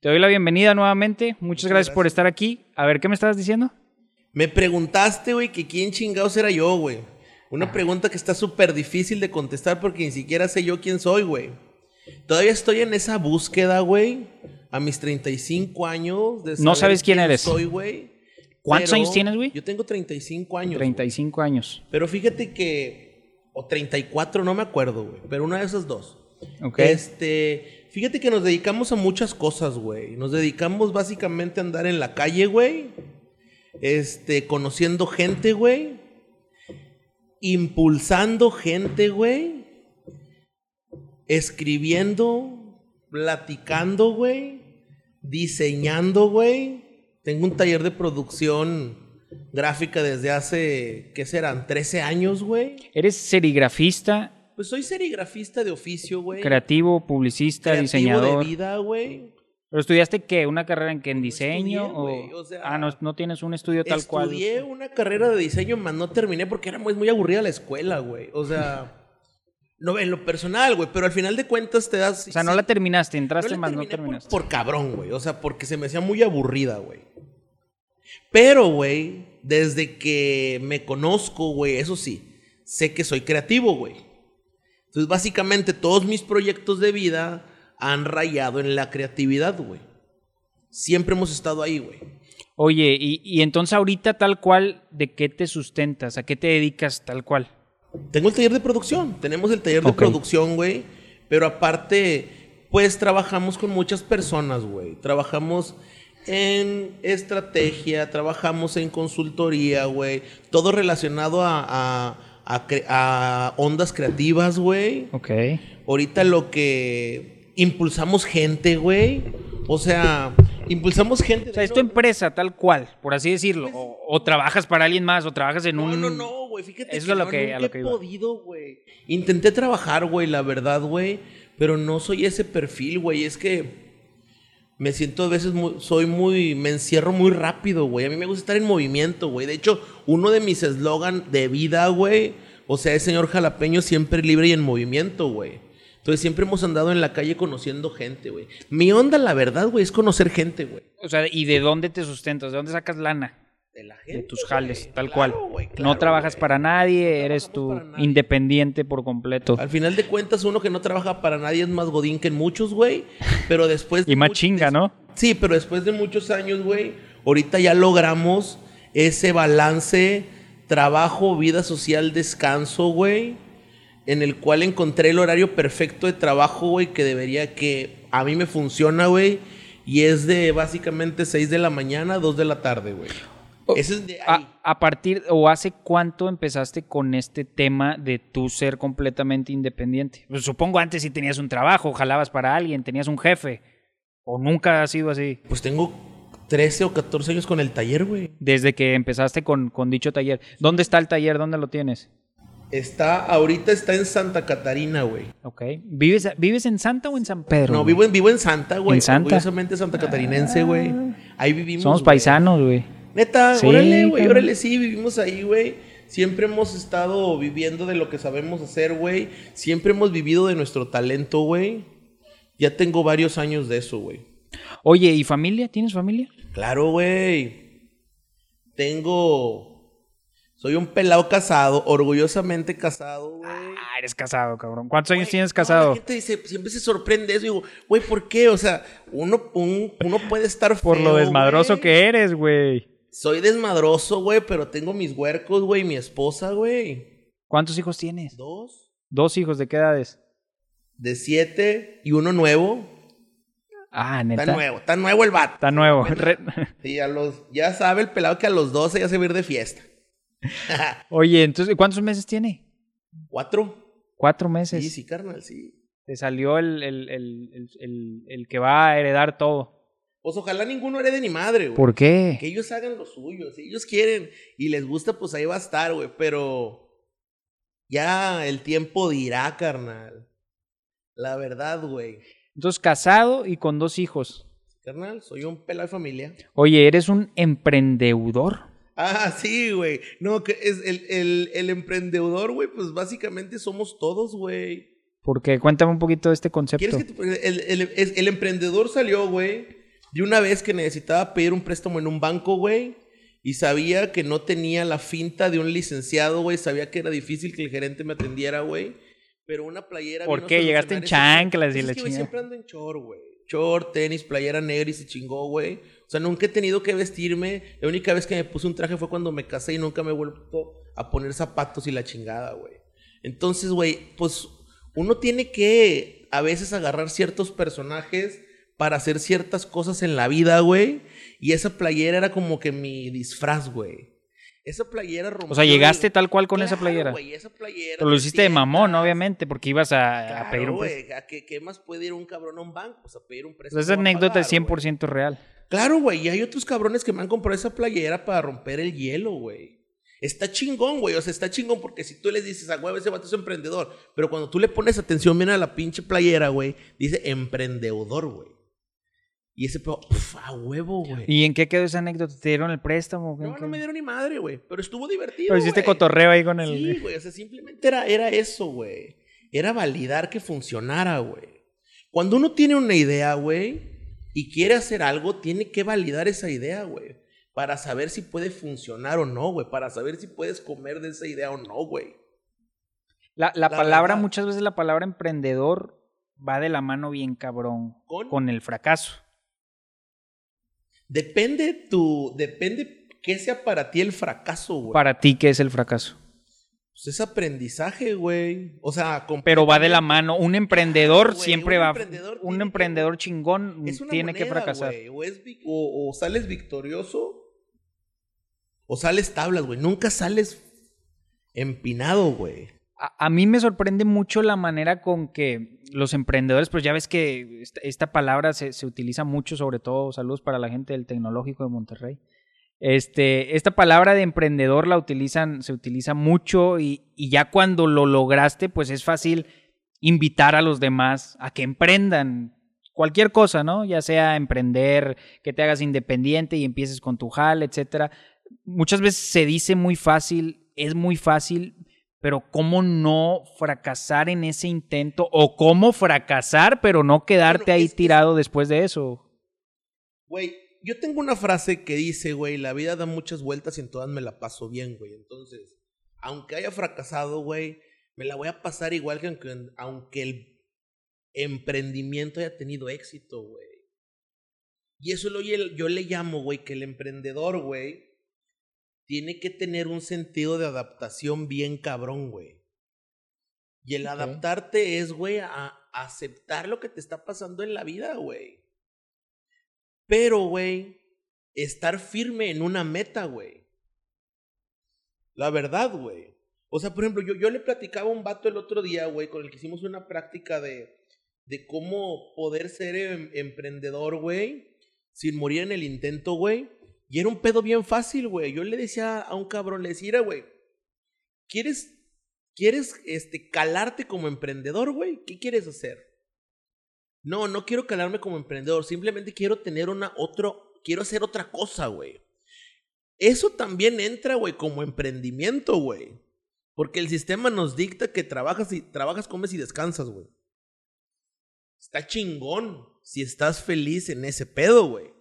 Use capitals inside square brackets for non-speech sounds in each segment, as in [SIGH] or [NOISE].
Te doy la bienvenida nuevamente. Muchas, gracias, por estar aquí. A ver, ¿qué me estabas diciendo? Me preguntaste, güey, que quién chingados era yo, güey. Una pregunta que está súper difícil de contestar porque ni siquiera sé yo quién soy, güey. Todavía estoy en esa búsqueda, güey. A mis 35 años. De no sabes quién, eres. Soy, güey. ¿Cuántos años tienes, güey? Yo tengo 35 años. 35 años. Pero fíjate que. O 34, no me acuerdo, güey. Pero una de esas dos. Ok. Este. Fíjate que nos dedicamos a muchas cosas, güey. Nos dedicamos básicamente a andar en la calle, güey. Este, conociendo gente, güey. Impulsando gente, güey. Escribiendo, platicando, güey. Diseñando, güey. Tengo un taller de producción gráfica desde hace, ¿qué serán? 13 años, güey. ¿Eres serigrafista? Pues soy serigrafista de oficio, güey. Creativo, publicista, Creativo diseñador. de vida, güey. ¿Pero estudiaste qué? ¿Una carrera en qué? ¿En diseño? o... ah, no, no, tienes un estudio tal cual. Estudié una carrera de diseño, más no terminé porque era muy, muy aburrida la escuela, güey. O sea, no, en lo personal, güey. Pero al final de cuentas te das. O sea, no la terminaste, entraste, más no terminaste. Por, por cabrón, güey. O sea, porque se me hacía muy aburrida, güey. Pero, güey, desde que me conozco, güey, eso sí, sé que soy creativo, güey. Entonces, básicamente, todos mis proyectos de vida han rayado en la creatividad, güey. Siempre hemos estado ahí, güey. Oye, y, entonces ahorita tal cual, ¿de qué te sustentas? ¿A qué te dedicas tal cual? Tengo el taller de producción. Tenemos el taller de producción, güey. Pero aparte, pues trabajamos con muchas personas, güey. Trabajamos en estrategia, trabajamos en consultoría, güey. Todo relacionado a a, ondas creativas, güey. Ok. Ahorita lo que impulsamos gente, güey. O sea, impulsamos gente. O sea, es tu empresa tal cual, por así decirlo. Pues o, trabajas para alguien más, o trabajas en un. No, no, no, güey. Fíjate Eso que, a lo que he podido, güey. Intenté trabajar, güey, la verdad, güey. Pero no soy ese perfil, güey. Es que me siento a veces muy, soy muy, me encierro muy rápido, güey. A mí me gusta estar en movimiento, güey. De hecho, uno de mis eslogan de vida, güey, o sea, es señor jalapeño siempre libre y en movimiento, güey. Entonces siempre hemos andado en la calle conociendo gente, güey. Mi onda, la verdad, güey, es conocer gente, güey. O sea, ¿y de dónde te sustentas? ¿De dónde sacas lana? De la gente. De tus jales, tal cual. no trabajas para nadie, eres tú independiente por completo. Al final de cuentas, uno que no trabaja para nadie es más godín que en muchos, güey. Pero después. [LAUGHS] y más chinga, ¿no? Sí, pero después de muchos años, güey, ahorita ya logramos ese balance trabajo, vida social, descanso, güey. En el cual encontré el horario perfecto de trabajo, güey, que debería que a mí me funciona, güey. Y es de básicamente 6 de la mañana a 2 de la tarde, güey. A, partir o hace cuánto empezaste con este tema de tú ser completamente independiente? Pues supongo antes si tenías un trabajo, jalabas para alguien, tenías un jefe. ¿O nunca ha sido así? Pues tengo 13 o 14 años con el taller, güey. Desde que empezaste con, con dicho taller. ¿Dónde está el taller? ¿Dónde lo tienes? Está, ahorita está en Santa Catarina, güey. Ok. ¿Vives, ¿Vives en Santa o en San Pedro? No, vivo en, vivo en Santa, güey. En Santa. Orgullosamente Santa Catarinense, güey. Ahí vivimos. Somos paisanos, güey. Neta, órale, güey, órale, sí, vivimos ahí, güey. Siempre hemos estado viviendo de lo que sabemos hacer, güey. Siempre hemos vivido de nuestro talento, güey. Ya tengo varios años de eso, güey. Oye, ¿y familia? ¿Tienes familia? Claro, güey. Tengo. Soy un pelado casado, orgullosamente casado, güey. Ah, eres casado, cabrón. ¿Cuántos años tienes casado? la gente dice, siempre se sorprende eso. Digo, güey, ¿por qué? O sea, uno, uno puede estar feo, Por lo desmadroso que eres, güey. Soy desmadroso, güey, pero tengo mis huercos, güey, mi esposa, güey. ¿Cuántos hijos tienes? Dos. Dos hijos, ¿de qué edades? De siete y uno nuevo. Ah, neta. Está nuevo, está nuevo el vato. Está nuevo. [LAUGHS] Sí, a los, ya sabe el pelado que a los 12 ya se va a ir de fiesta. [LAUGHS] Oye, entonces, ¿cuántos meses tiene? Cuatro. Cuatro meses. Sí, sí, carnal, sí. Te salió el, el, el, el, que va a heredar todo. Pues ojalá ninguno herede ni madre, güey. ¿Por qué? Que ellos hagan lo suyo. Si ellos quieren y les gusta, pues ahí va a estar, güey. Pero ya el tiempo dirá, carnal. La verdad, güey. Entonces, casado y con dos hijos. Carnal, soy un pela de familia. Oye, ¿eres un emprendedor? Ah, sí, güey. No, que es el, el, el emprendedor, güey, pues básicamente somos todos, güey. Porque cuéntame un poquito de este concepto. ¿Quieres que el, el, el, emprendedor salió, güey, de una vez que necesitaba pedir un préstamo en un banco, güey. Y sabía que no tenía la finta de un licenciado, güey. Sabía que era difícil que el gerente me atendiera, güey. Pero una playera. ¿Por qué? Llegaste en chanclas y la chingada. siempre ando en short, güey. Short, tenis, playera negra y se chingó, güey. O sea, nunca he tenido que vestirme. La única vez que me puse un traje fue cuando me casé y nunca me he vuelto a poner zapatos y la chingada, güey. Entonces, güey, pues uno tiene que a veces agarrar ciertos personajes para hacer ciertas cosas en la vida, güey. Y esa playera era como que mi disfraz, güey. Esa playera rompió. O sea, llegaste tal cual con esa playera. Güey, esa playera. Pero lo hiciste de mamón, obviamente, porque ibas a, pedir un préstamo. ¿A qué, más puede ir un cabrón a un banco? O sea, pedir un préstamo. Esa anécdota es 100% real. Claro, güey. Y hay otros cabrones que me han comprado esa playera para romper el hielo, güey. Está chingón, güey. O sea, está chingón porque si tú les dices a huevo, ese vato es emprendedor. Pero cuando tú le pones atención bien a la pinche playera, güey, dice emprendedor, güey. Y ese pedo, a huevo, güey. ¿Y en qué quedó esa anécdota? ¿Te dieron el préstamo? No, no me dieron ni madre, güey. Pero estuvo divertido. Pero hiciste cotorreo ahí con el. Sí, güey. O sea, simplemente era, era eso, güey. Era validar que funcionara, güey. Cuando uno tiene una idea, güey, y quiere hacer algo, tiene que validar esa idea, güey. Para saber si puede funcionar o no, güey. Para saber si puedes comer de esa idea o no, güey. La, la, palabra, muchas veces la palabra emprendedor va de la mano bien cabrón con el fracaso. Depende tu. Depende qué sea para ti el fracaso, güey. Para ti, ¿qué es el fracaso? Pues es aprendizaje, güey. O sea, Pero va de la mano. Un emprendedor siempre va. un emprendedor chingón tiene que fracasar. O, sales victorioso o sales tablas, güey. Nunca sales empinado, güey. A, mí me sorprende mucho la manera con que los emprendedores, pues ya ves que esta, palabra se, utiliza mucho, sobre todo, saludos para la gente del Tecnológico de Monterrey. Este, esta palabra de emprendedor la utilizan, se utiliza mucho y, ya cuando lo lograste, pues es fácil invitar a los demás a que emprendan cualquier cosa, ¿no? Ya sea emprender, que te hagas independiente y empieces con tu hall, etcétera. Muchas veces se dice muy fácil, es muy fácil, pero cómo no fracasar en ese intento o cómo fracasar pero no quedarte ahí tirado después de eso. Güey, yo tengo una frase que dice, güey, la vida da muchas vueltas y en todas me la paso bien, güey. Entonces, aunque haya fracasado, güey, me la voy a pasar igual que aunque, aunque el emprendimiento haya tenido éxito, güey. Y eso lo, yo le llamo, güey, que el emprendedor, güey, tiene que tener un sentido de adaptación bien cabrón, güey. Y el adaptarte es, güey, a aceptar lo que te está pasando en la vida, güey. Pero, güey, estar firme en una meta, güey. La verdad, güey. O sea, por ejemplo, yo, yo le platicaba a un vato el otro día, güey, con el que hicimos una práctica de, de cómo poder ser em, emprendedor, güey, sin morir en el intento, güey. Y era un pedo bien fácil, güey. Yo le decía a un cabrón, le decía, güey, ¿quieres, ¿quieres este, calarte como emprendedor, güey? ¿Qué quieres hacer? No, no quiero calarme como emprendedor. Simplemente quiero tener una otro, quiero hacer otra cosa, güey. Eso también entra, güey, como emprendimiento, güey. Porque el sistema nos dicta que trabajas y trabajas, comes y descansas, güey. Está chingón si estás feliz en ese pedo, güey.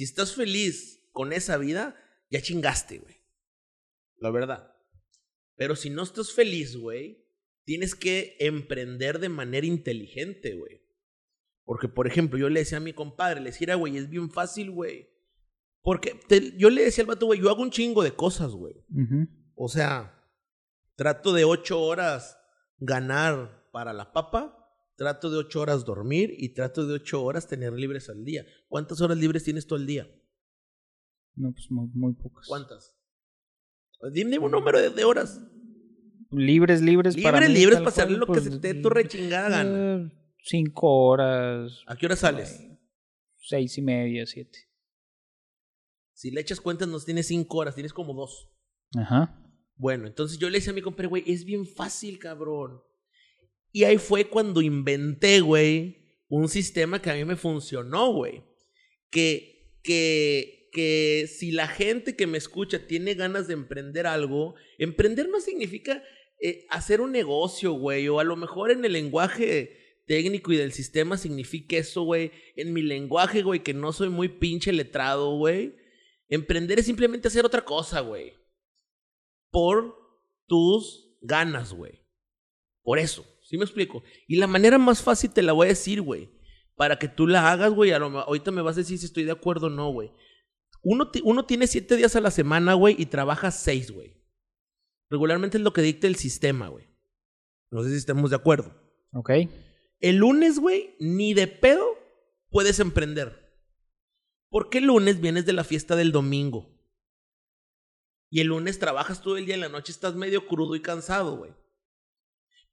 Si estás feliz con esa vida, ya chingaste, güey. La verdad. Pero si no estás feliz, güey, tienes que emprender de manera inteligente, güey. Porque, por ejemplo, yo le decía a mi compadre, le decía, güey, es bien fácil, güey. Porque yo le decía al vato, güey, yo hago un chingo de cosas, güey. O sea, trato de ocho horas ganar para la papa Trato de ocho horas dormir y trato de ocho horas tener libres al día. ¿Cuántas horas libres tienes todo el día? No, pues muy, pocas. ¿Cuántas? Dime un número de, horas. Libres, libres libres, para libres para hacer lo que pues, se te tu rechingada gana. Eh, cinco horas. ¿A qué hora sales? Seis y media, siete. Si le echas cuentas, no tienes cinco horas, tienes como dos. Ajá. Bueno, entonces yo le decía a mi compadre, güey, es bien fácil, cabrón. Y ahí fue cuando inventé, güey, un sistema que a mí me funcionó, güey. Que, que, que si la gente que me escucha tiene ganas de emprender algo, emprender no significa eh, hacer un negocio, güey, o a lo mejor en el lenguaje técnico y del sistema significa eso, güey. En mi lenguaje, güey, que no soy muy pinche letrado, güey. Emprender es simplemente hacer otra cosa, güey. Por tus ganas, güey. Por eso, ¿sí me explico? Y la manera más fácil te la voy a decir, güey. Para que tú la hagas, güey. Ahorita me vas a decir si estoy de acuerdo o no, güey. Uno, uno tiene siete días a la semana, güey, y trabaja seis, güey. Regularmente es lo que dicta el sistema, güey. No sé si estamos de acuerdo. Ok. El lunes, güey, ni de pedo puedes emprender. Porque el lunes vienes de la fiesta del domingo. Y el lunes trabajas todo el día y en la noche estás medio crudo y cansado, güey.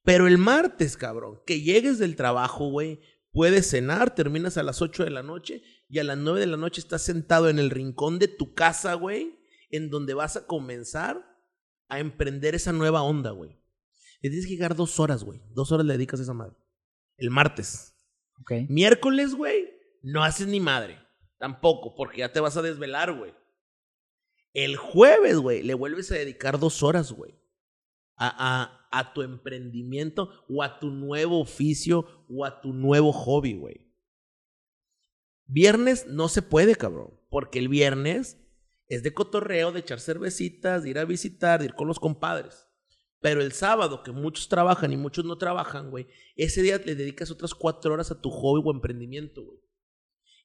Pero el martes, cabrón, que llegues del trabajo, güey, puedes cenar, terminas a las 8 de la noche y a las 9 de la noche estás sentado en el rincón de tu casa, güey, en donde vas a comenzar a emprender esa nueva onda, güey. Y tienes que llegar dos horas, güey. Dos horas le dedicas a esa madre. El martes. Ok. Miércoles, güey, no haces ni madre. Tampoco, porque ya te vas a desvelar, güey. El jueves, güey, le vuelves a dedicar dos horas, güey. A, a, a, tu emprendimiento o a tu nuevo oficio o a tu nuevo hobby, güey. Viernes no se puede, cabrón. Porque el viernes es de cotorreo, de echar cervecitas, de ir a visitar, de ir con los compadres. Pero el sábado, que muchos trabajan y muchos no trabajan, güey, ese día le dedicas otras cuatro horas a tu hobby o emprendimiento, güey.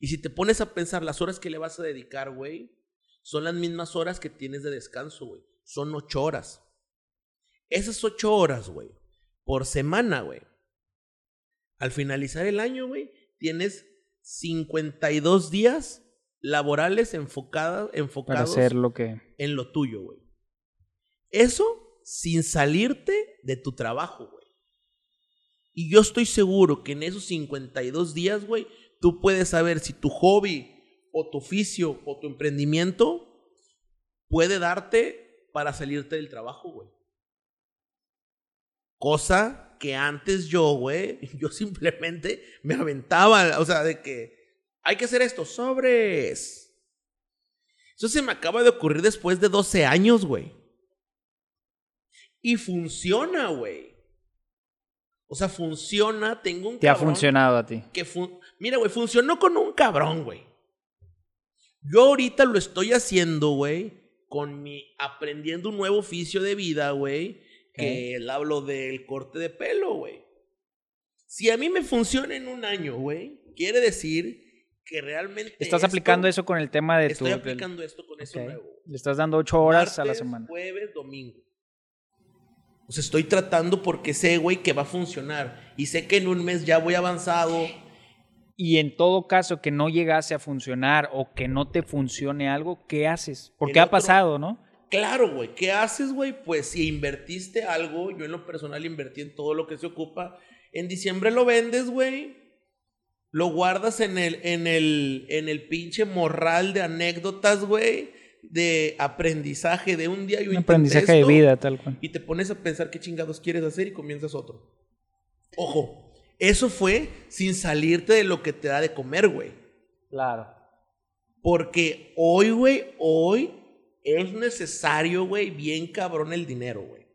Y si te pones a pensar las horas que le vas a dedicar, güey, son las mismas horas que tienes de descanso, güey. Son ocho horas. Esas ocho horas, güey, por semana, güey. Al finalizar el año, güey, tienes 52 días laborales enfocadas, enfocados hacer lo que... en lo tuyo, güey. Eso sin salirte de tu trabajo, güey. Y yo estoy seguro que en esos 52 días, güey, tú puedes saber si tu hobby o tu oficio o tu emprendimiento puede darte para salirte del trabajo, güey. Cosa que antes yo, güey, [LAUGHS] yo simplemente me aventaba, o sea, de que hay que hacer esto, sobres. Eso se me acaba de ocurrir después de 12 años, güey. Y funciona, güey. O sea, funciona. Tengo un Te ha funcionado a ti. Que Mira, güey, funcionó con un cabrón, güey. Yo ahorita lo estoy haciendo, güey, con mi. aprendiendo un nuevo oficio de vida, güey. Que él hablo del corte de pelo, güey. Si a mí me funciona en un año, güey, quiere decir que realmente. Estás aplicando eso con el tema de estoy tu. Estoy aplicando esto con eso nuevo. Le estás dando ocho horas a la semana. Jueves, domingo. O sea, estoy tratando porque sé, güey, que va a funcionar. Y sé que en un mes ya voy avanzado. Y en todo caso que no llegase a funcionar o que no te funcione algo, ¿qué haces? Porque ha pasado, ¿no? Claro, güey. ¿Qué haces, güey? Pues si invertiste algo, yo en lo personal invertí en todo lo que se ocupa. En diciembre lo vendes, güey. Lo guardas en el, en el, en el pinche morral de anécdotas, güey de aprendizaje de un día y un aprendizaje de vida, tal cual. Y te pones a pensar qué chingados quieres hacer y comienzas otro. Ojo, eso fue sin salirte de lo que te da de comer, güey. Claro. Porque hoy, güey, hoy es necesario, güey, bien cabrón el dinero, güey.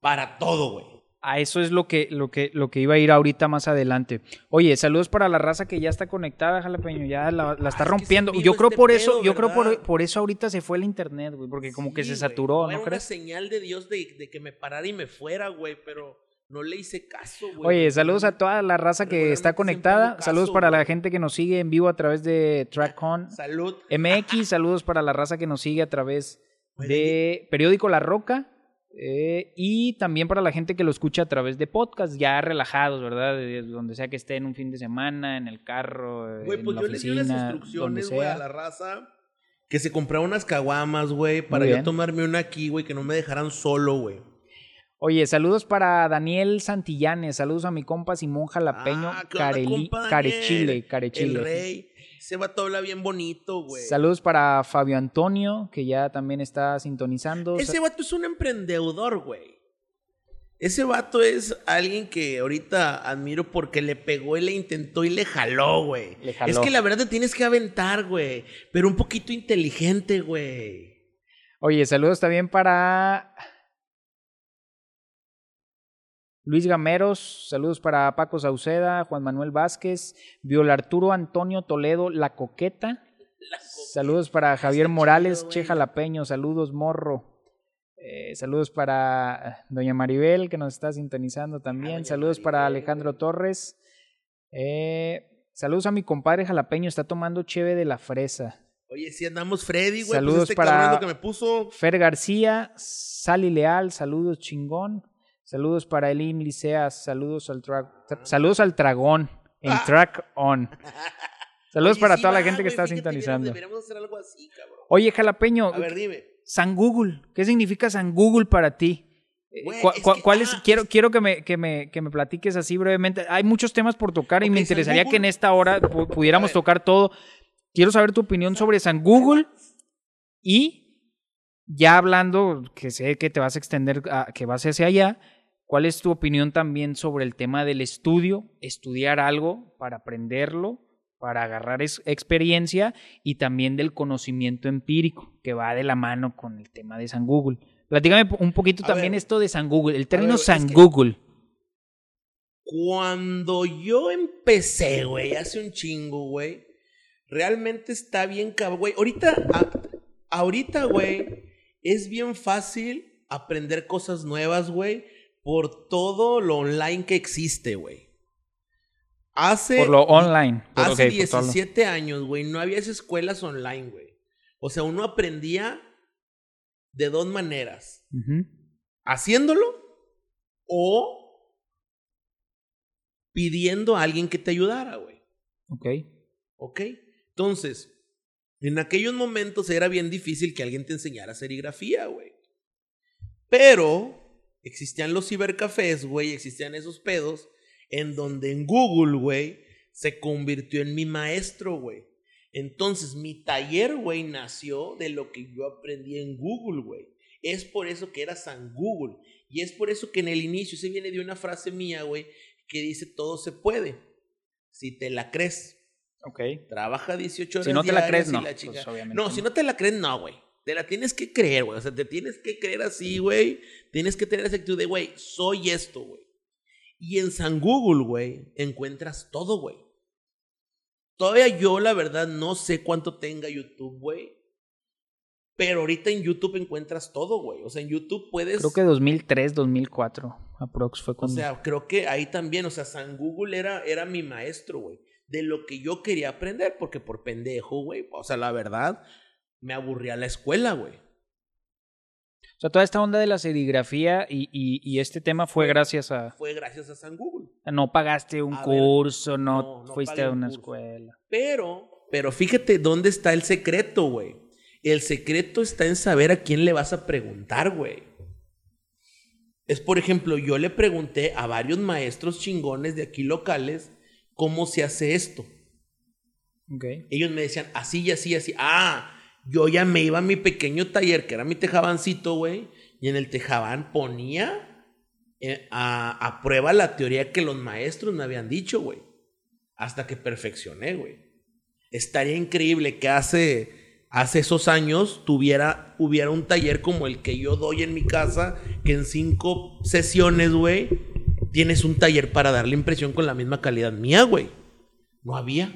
Para todo, güey a eso es lo que, lo que, lo que iba a ir ahorita más adelante. Oye, saludos para la raza que ya está conectada, Jalapeño, ya la, está rompiendo. yo creo este por eso, yo creo por, por, eso ahorita se fue el internet, güey, porque como que se saturó, ¿no, ¿no crees? Una señal de Dios de, de, que me parara y me fuera, güey, pero no le hice caso, güey. Oye, saludos a toda la raza que está conectada. saludos para la gente que nos sigue en vivo a través de TrackCon. [LAUGHS] Salud. MX, saludos para la raza que nos sigue a través de Periódico La Roca. Eh, y también para la gente que lo escucha a través de podcast, ya relajados, ¿verdad? donde sea que esté en un fin de semana, en el carro. Güey, pues yo les di las instrucciones, güey, a la raza. Que se comprara unas caguamas, güey, para yo tomarme una aquí, güey, que no me dejaran solo, güey. Oye, saludos para Daniel Santillanes, saludos a mi compa Simón Jalapeño, ah, Carechile, Carechile. El rey. Ese vato habla bien bonito, güey. Saludos para Fabio Antonio, que ya también está sintonizando. Ese vato es un emprendedor, güey. Ese vato es alguien que ahorita admiro porque le pegó y le intentó y le jaló, güey. Es que la verdad te tienes que aventar, güey. Pero un poquito inteligente, güey. Oye, saludos también para Luis Gameros, saludos para Paco Sauceda, Juan Manuel Vázquez, Viola Arturo Antonio Toledo, La Coqueta. Saludos para Javier Morales, Che Jalapeño, saludos Morro. Eh, saludos para Doña Maribel, que nos está sintonizando Ah, también. saludos para Alejandro Torres. Eh, saludos a mi compadre Jalapeño, está tomando cheve de la fresa. Oye, si andamos Freddy, güey. Saludos pues este para- que me puso. Fer García, Sally Leal, saludos chingón. Saludos para Elim Liceas, saludos al, tra- tra- saludos al Dragón en Ah. Track On. [LAUGHS] Saludos Oye, para sí toda la gente que está sintonizando. Deberíamos hacer algo así, cabrón. Oye, Jalapeño, A ver, dime. San Google, ¿qué significa San Google para ti? Eh, Güey, ¿cuál- es cuál- que- cuál es- ah, quiero es- quiero que, me, que, me, que me platiques así brevemente. Hay muchos temas por tocar y me interesaría que en esta hora pu- pudiéramos tocar todo. Quiero saber tu opinión sobre San Google y ya hablando, que sé que te vas a extender, a- que vas hacia allá, ¿cuál es tu opinión también sobre el tema del estudio? Estudiar algo para aprenderlo, para agarrar experiencia y también del conocimiento empírico, que va de la mano con el tema de San Google. Platícame un poquito A también ver. esto de San Google, el término ver, San Google. Cuando yo empecé, güey, hace un chingo, güey, realmente está bien cabrón, güey. Ahorita, a- ahorita, güey, es bien fácil aprender cosas nuevas, güey, por todo lo online que existe, güey. Hace, Por lo online. Por- hace ok, por todo lo- 17 años, güey, no había esas escuelas online, güey. O sea, uno aprendía de dos maneras haciéndolo o pidiendo a alguien que te ayudara, güey. Ok. ¿Ok? Entonces, en aquellos momentos era bien difícil que alguien te enseñara serigrafía, güey. Pero existían los cibercafés, güey, existían esos pedos en donde en Google, güey, se convirtió en mi maestro, güey. Entonces, mi taller, güey, nació de lo que yo aprendí en Google, güey. Es por eso que era San Google. Y es por eso que en el inicio se viene de una frase mía, güey, que dice todo se puede. Si te la crees. Ok. Trabaja 18 horas Si no te la crees, no. la Pues, chinga- obviamente no, si no te la crees, no, güey. Te la tienes que creer, güey. O sea, te tienes que creer así, güey. Tienes que tener esa actitud de, güey, soy esto, güey. Y en San Google, güey, encuentras todo, güey. Todavía yo, la verdad, no sé cuánto tenga YouTube, güey. Pero ahorita en YouTube encuentras todo, güey. O sea, en YouTube puedes... Creo que 2003, 2004, aprox fue O cuando... sea, creo que ahí también, o sea, San Google era, era mi maestro, güey. De lo que yo quería aprender, porque por pendejo, güey. O sea, la verdad, me aburría la escuela, güey. O sea, toda esta onda de la serigrafía y, y- y este tema fue gracias a... Fue gracias a San Google. No pagaste un A curso, no, no, no fuiste a un una curso. escuela. Pero, pero fíjate dónde está el secreto, güey. El secreto está en saber a quién le vas a preguntar, güey. Es, por ejemplo, yo le pregunté a varios maestros chingones de aquí locales cómo se hace esto. Ok. Ellos me decían así y así y así. Ah, yo ya me iba a mi pequeño taller, que era mi tejabancito, güey. Y en el tejabán ponía eh, a, prueba la teoría que los maestros me habían dicho, güey. Hasta que perfeccioné, güey. Estaría increíble que hace, hace esos años tuviera, hubiera un taller como el que yo doy en mi casa, que en cinco sesiones, güey, tienes un taller para darle impresión con la misma calidad mía, güey. No había.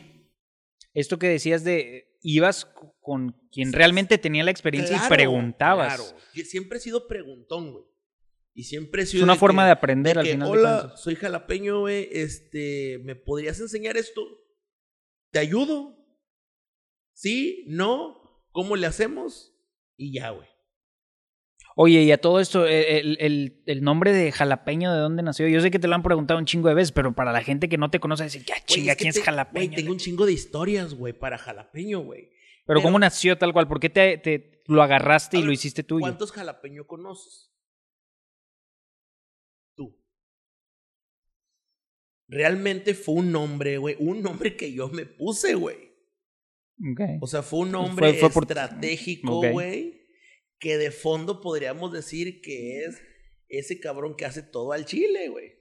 Esto que decías de ibas con quien realmente tenía la experiencia y preguntabas. Claro. Siempre he sido preguntón, güey. Y siempre he Es sido. una de forma que- de aprender de al que, final de Hola, cuentas. soy jalapeño, güey. Este, ¿me podrías enseñar esto? ¿Te ayudo? ¿Sí? ¿No? ¿Cómo le hacemos? Y ya, güey. Oye, y a todo esto, eh, el, el- el nombre de jalapeño, ¿de dónde nació? Yo sé que te lo han preguntado un chingo de veces, pero para la gente que no te conoce, decir, ya chinga, es que ¿quién es jalapeño? Güey, tengo un chingo de historias, güey, para jalapeño, güey. Pero, pero- ¿cómo nació tal cual? ¿Por qué te, te- lo agarraste y lo hiciste tuyo? ¿Cuántos jalapeño conoces? Tú. Realmente fue un nombre, güey. Un nombre que yo me puse, güey. Ok. O sea, fue un nombre Fue- fue por- estratégico, güey. Que de fondo podríamos decir que es ese cabrón que hace todo al chile, güey.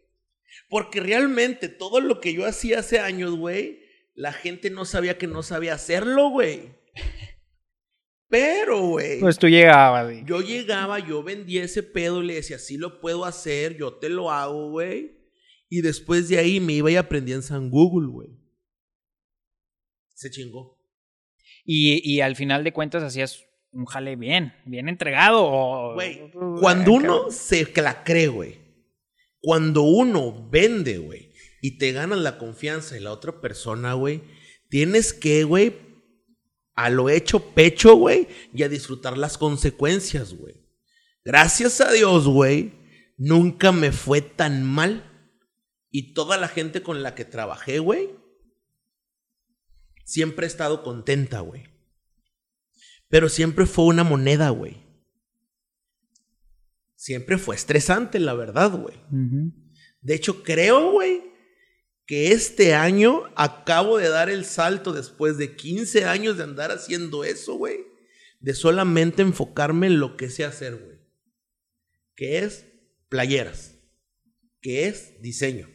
Porque realmente todo lo que yo hacía hace años, güey, la gente no sabía que no sabía hacerlo, güey. [LAUGHS] Pero, güey. Pues tú llegabas, güey. Yo llegaba, yo vendía ese pedo y le decía, sí lo puedo hacer, yo te lo hago, güey. Y después de ahí me iba y aprendí en San Google, güey. Se chingó. Y, y al final de cuentas hacías un jale bien, bien entregado. Güey, cuando uno se la cree, güey. Cuando uno vende, güey, y te ganas la confianza de la otra persona, güey, tienes que, güey, a lo hecho pecho, güey, y a disfrutar las consecuencias, güey. Gracias a Dios, güey, nunca me fue tan mal y toda la gente con la que trabajé, güey, siempre he estado contenta, güey. Pero siempre fue una moneda, güey. Siempre fue estresante, la verdad, güey. De hecho, creo, güey, que este año acabo de dar el salto después de 15 años de andar haciendo eso, güey. De solamente enfocarme en lo que sé hacer, güey. Que es playeras. Que es diseño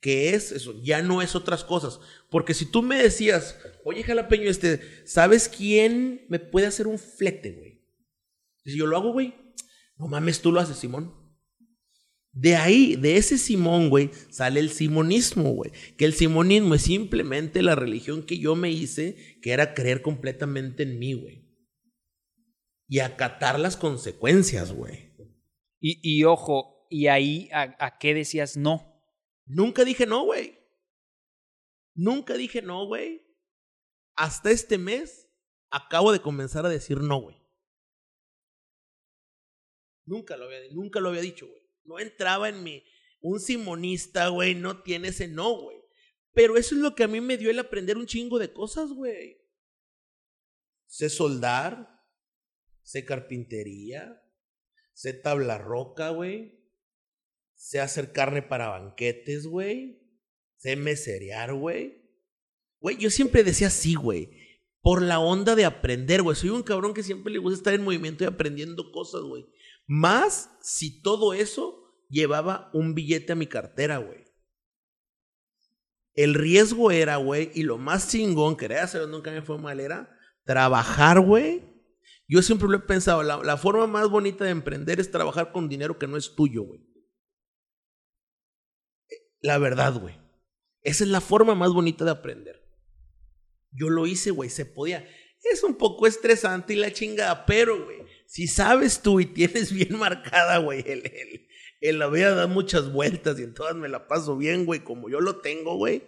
que es eso, ya no es otras cosas. Porque si tú me decías, oye, jalapeño, este, ¿sabes quién me puede hacer un flete, güey? si yo lo hago, güey, no mames, tú lo haces, Simón. De ahí, de ese Simón, güey, sale el simonismo, güey. Que el simonismo es simplemente la religión que yo me hice, que era creer completamente en mí, güey. Y acatar las consecuencias, güey. Y, y ojo, ¿y ahí a qué decías no? Nunca dije no, güey. Nunca dije no, güey. Hasta este mes acabo de comenzar a decir no, güey. Nunca lo había, nunca lo había dicho, güey. No entraba en mí. Un simonista, güey, no tiene ese no, güey. Pero eso es lo que a mí me dio el aprender un chingo de cosas, güey. Sé soldar, sé carpintería, sé tabla roca, güey sé hacer carne para banquetes, güey. Sé meserear, güey. Güey, yo siempre decía sí, güey. Por la onda de aprender, güey. Soy un cabrón que siempre le gusta estar en movimiento y aprendiendo cosas, güey. Más si todo eso llevaba un billete a mi cartera, güey. El riesgo era, güey, y lo más chingón, que era hacer nunca me fue mal, era trabajar, güey. Yo siempre lo he pensado, la, la forma más bonita de emprender es trabajar con dinero que no es tuyo, güey la verdad, güey. Esa es la forma más bonita de aprender. Yo lo hice, güey, se podía. Es un poco estresante y la chingada, pero, güey, si sabes tú y tienes bien marcada, güey, el, el, el la vida da muchas vueltas y en todas me la paso bien, güey, como yo lo tengo, güey,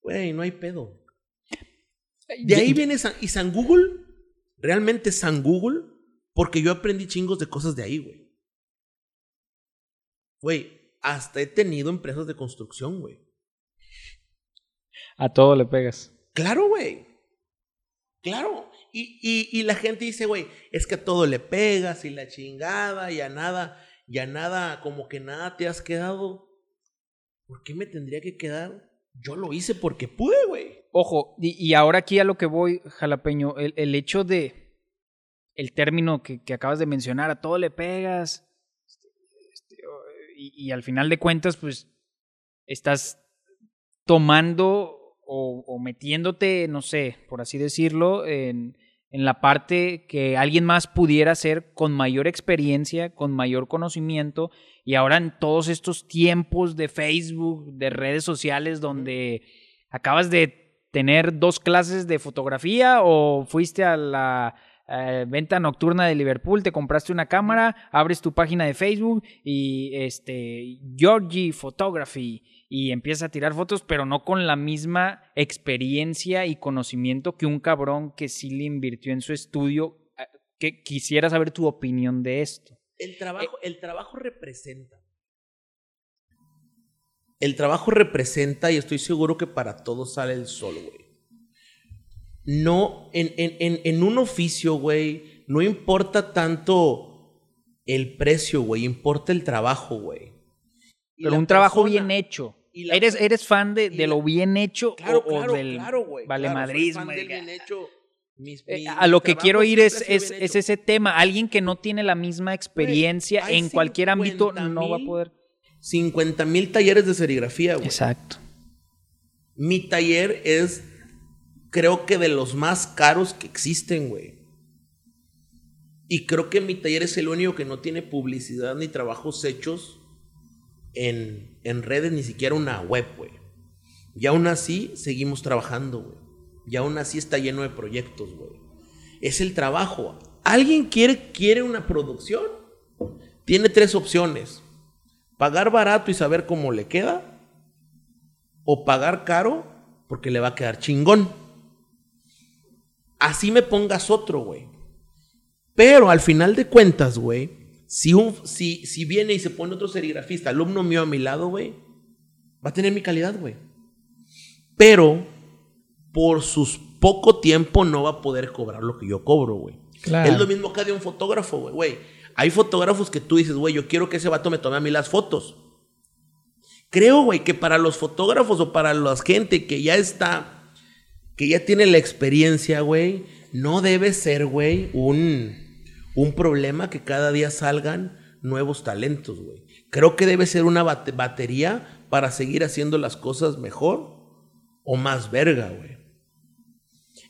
güey, no hay pedo. De ahí viene San, y San Google, realmente San Google, porque yo aprendí chingos de cosas de ahí, güey. Güey, hasta he tenido empresas de construcción, güey. A todo le pegas. Claro, güey. Claro. Y, y, y, la gente dice, güey, es que a todo le pegas y la chingada y a nada, y a nada, como que nada te has quedado. ¿Por qué me tendría que quedar? Yo lo hice porque pude, güey. Ojo, y, ahora aquí a lo que voy, jalapeño, el, hecho de, el término que, que acabas de mencionar, a todo le pegas, y, al final de cuentas, pues estás tomando o, metiéndote, no sé, por así decirlo, en, en la parte que alguien más pudiera hacer con mayor experiencia, con mayor conocimiento, y ahora en todos estos tiempos de Facebook, de redes sociales, donde acabas de tener dos clases de fotografía o fuiste a la eh, venta nocturna de Liverpool, te compraste una cámara, abres tu página de Facebook y este Georgie Photography y empiezas a tirar fotos, pero no con la misma experiencia y conocimiento que un cabrón que sí le invirtió en su estudio. Eh, que quisiera saber tu opinión de esto. El trabajo, el trabajo representa. El trabajo representa y estoy seguro que para todos sale el sol, güey no, en, en, en un oficio, güey, no importa tanto el precio, güey, importa el trabajo, güey. Pero un trabajo bien hecho. ¿Eres, ¿Eres fan de, de lo bien hecho claro, o, claro, del claro, güey, valemadrismo? bien hecho. Eh, a lo que quiero ir es, es, es, ese tema. Alguien que no tiene la misma experiencia en cualquier ámbito no va a poder. 50 mil talleres de serigrafía, güey. Exacto. Mi taller es creo que de los más caros que existen, güey. Y creo que mi taller es el único que no tiene publicidad ni trabajos hechos en, en redes, ni siquiera una web, güey. Y aún así seguimos trabajando, güey. Y aún así está lleno de proyectos, güey. Es el trabajo. ¿Alguien quiere, quiere una producción? Tiene tres opciones. Pagar barato y saber cómo le queda. O pagar caro porque le va a quedar chingón. Así me pongas otro, güey. Pero al final de cuentas, güey, si, si, si viene y se pone otro serigrafista, alumno mío a mi lado, güey, va a tener mi calidad, güey. Pero por sus poco tiempo no va a poder cobrar lo que yo cobro, güey. Es lo mismo acá de un fotógrafo, güey. Hay fotógrafos que tú dices, güey, yo quiero que ese vato me tome a mí las fotos. Creo, güey, que para los fotógrafos o para la gente que ya está, que ya tiene la experiencia, güey, no debe ser, güey, un, un problema que cada día salgan nuevos talentos, güey. Creo que debe ser una batería para seguir haciendo las cosas mejor o más verga, güey.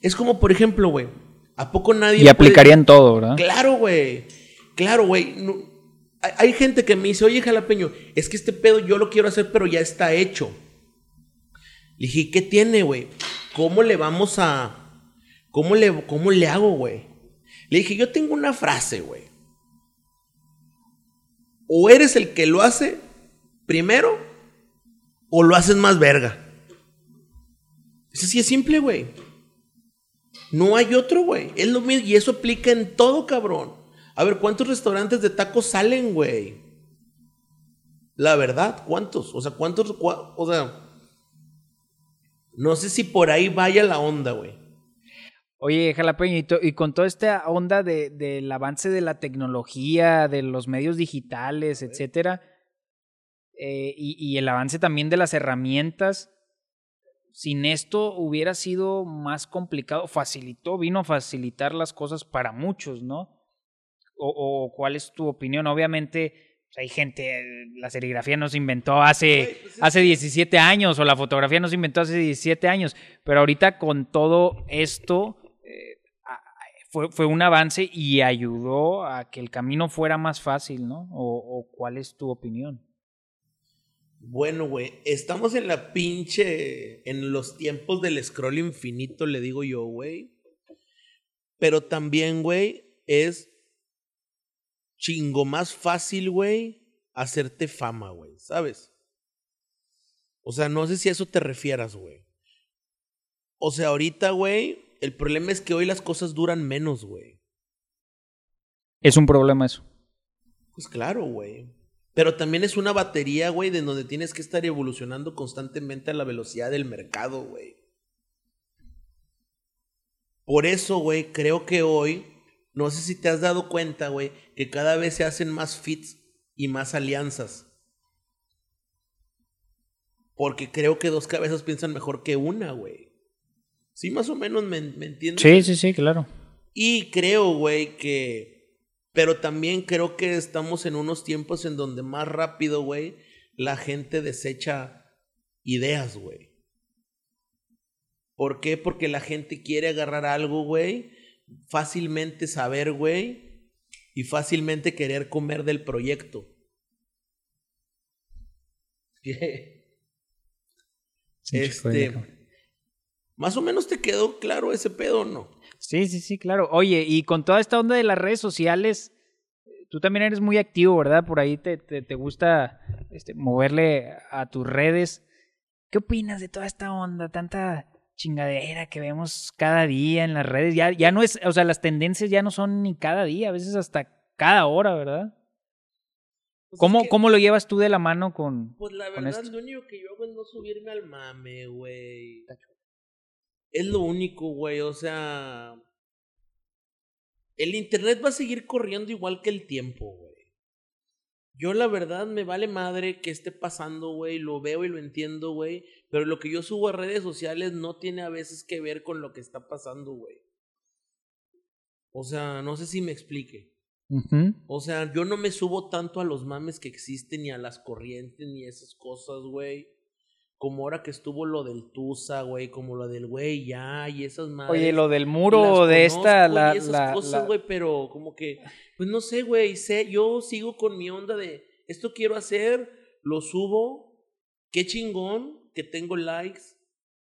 Es como, por ejemplo, güey, ¿a poco nadie... Y aplicarían todo, ¿verdad? Claro, güey. Claro, güey. hay gente que me dice, oye, jalapeño, es que este pedo yo lo quiero hacer, pero ya está hecho. Le dije, ¿qué tiene, güey? ¿Cómo le vamos a... ¿Cómo le, cómo le hago, güey? Le dije, yo tengo una frase, güey. O eres el que lo hace primero, o lo haces más verga. Eso sí es simple, güey. No hay otro, güey. Es lo mismo. Y eso aplica en todo, cabrón. A ver, ¿cuántos restaurantes de tacos salen, güey? La verdad, ¿cuántos? O sea, ¿cuántos? o sea, no sé si por ahí vaya la onda, güey. Oye, Jalapeño, y, con toda esta onda de, del avance de la tecnología, de los medios digitales, etcétera, eh, y, y, el avance también de las herramientas, sin esto hubiera sido más complicado, facilitó, vino a facilitar las cosas para muchos, ¿no? O, cuál es tu opinión? Obviamente pues, hay gente, la serigrafía no se inventó hace, pues hace 17 años o la fotografía no se inventó hace 17 años, pero ahorita con todo esto fue, un avance y ayudó a que el camino fuera más fácil, ¿no? o cuál es tu opinión? Bueno, güey, estamos en la pinche. En los tiempos del scroll infinito, le digo yo, güey. Pero también, güey, es chingo más fácil, güey, hacerte fama, güey, ¿sabes? O sea, no sé si a eso te refieras, güey. O sea, ahorita, güey, el problema es que hoy las cosas duran menos, güey. Es un problema eso. Pues claro, güey. Pero también es una batería, güey, de donde tienes que estar evolucionando constantemente a la velocidad del mercado, güey. Por eso, güey, creo que hoy, no sé si te has dado cuenta, güey, que cada vez se hacen más fits y más alianzas. Porque creo que dos cabezas piensan mejor que una, güey. Sí, más o menos me, me entiendes. Sí, sí, sí, claro. Y creo, güey, que pero también creo que estamos en unos tiempos en donde más rápido, güey, la gente desecha ideas, güey. ¿Por qué? Porque la gente quiere agarrar algo, güey, fácilmente saber, güey, y fácilmente querer comer del proyecto. [LAUGHS] este, más o menos te quedó claro ese pedo, ¿no? Sí, sí, sí, claro. Oye, y con toda esta onda de las redes sociales, tú también eres muy activo, ¿verdad? Por ahí te, te, gusta este, moverle a tus redes. ¿Qué opinas de toda esta onda, tanta chingadera que vemos cada día en las redes? Ya, ya no es, o sea, las tendencias ya no son ni cada día, a veces hasta cada hora, ¿verdad? Pues ¿Cómo, ¿Cómo lo llevas tú de la mano con.? Pues la verdad, lo único que yo hago es no subirme al mame, güey. Es lo único, güey. O sea. El internet va a seguir corriendo igual que el tiempo, güey. Yo la verdad me vale madre que esté pasando, güey. Lo veo y lo entiendo, güey. Pero lo que yo subo a redes sociales no tiene a veces que ver con lo que está pasando, güey. O sea, no sé si me explique. O sea, yo no me subo tanto a los mames que existen, ni a las corrientes, ni esas cosas, güey. Como ahora que estuvo lo del Tusa, güey, como lo del güey ya y esas madres. Oye, lo del muro de esta, la, y esas cosas, güey, pero como que, pues no sé, güey, sé, yo sigo con mi onda de esto quiero hacer, lo subo, qué chingón que tengo likes,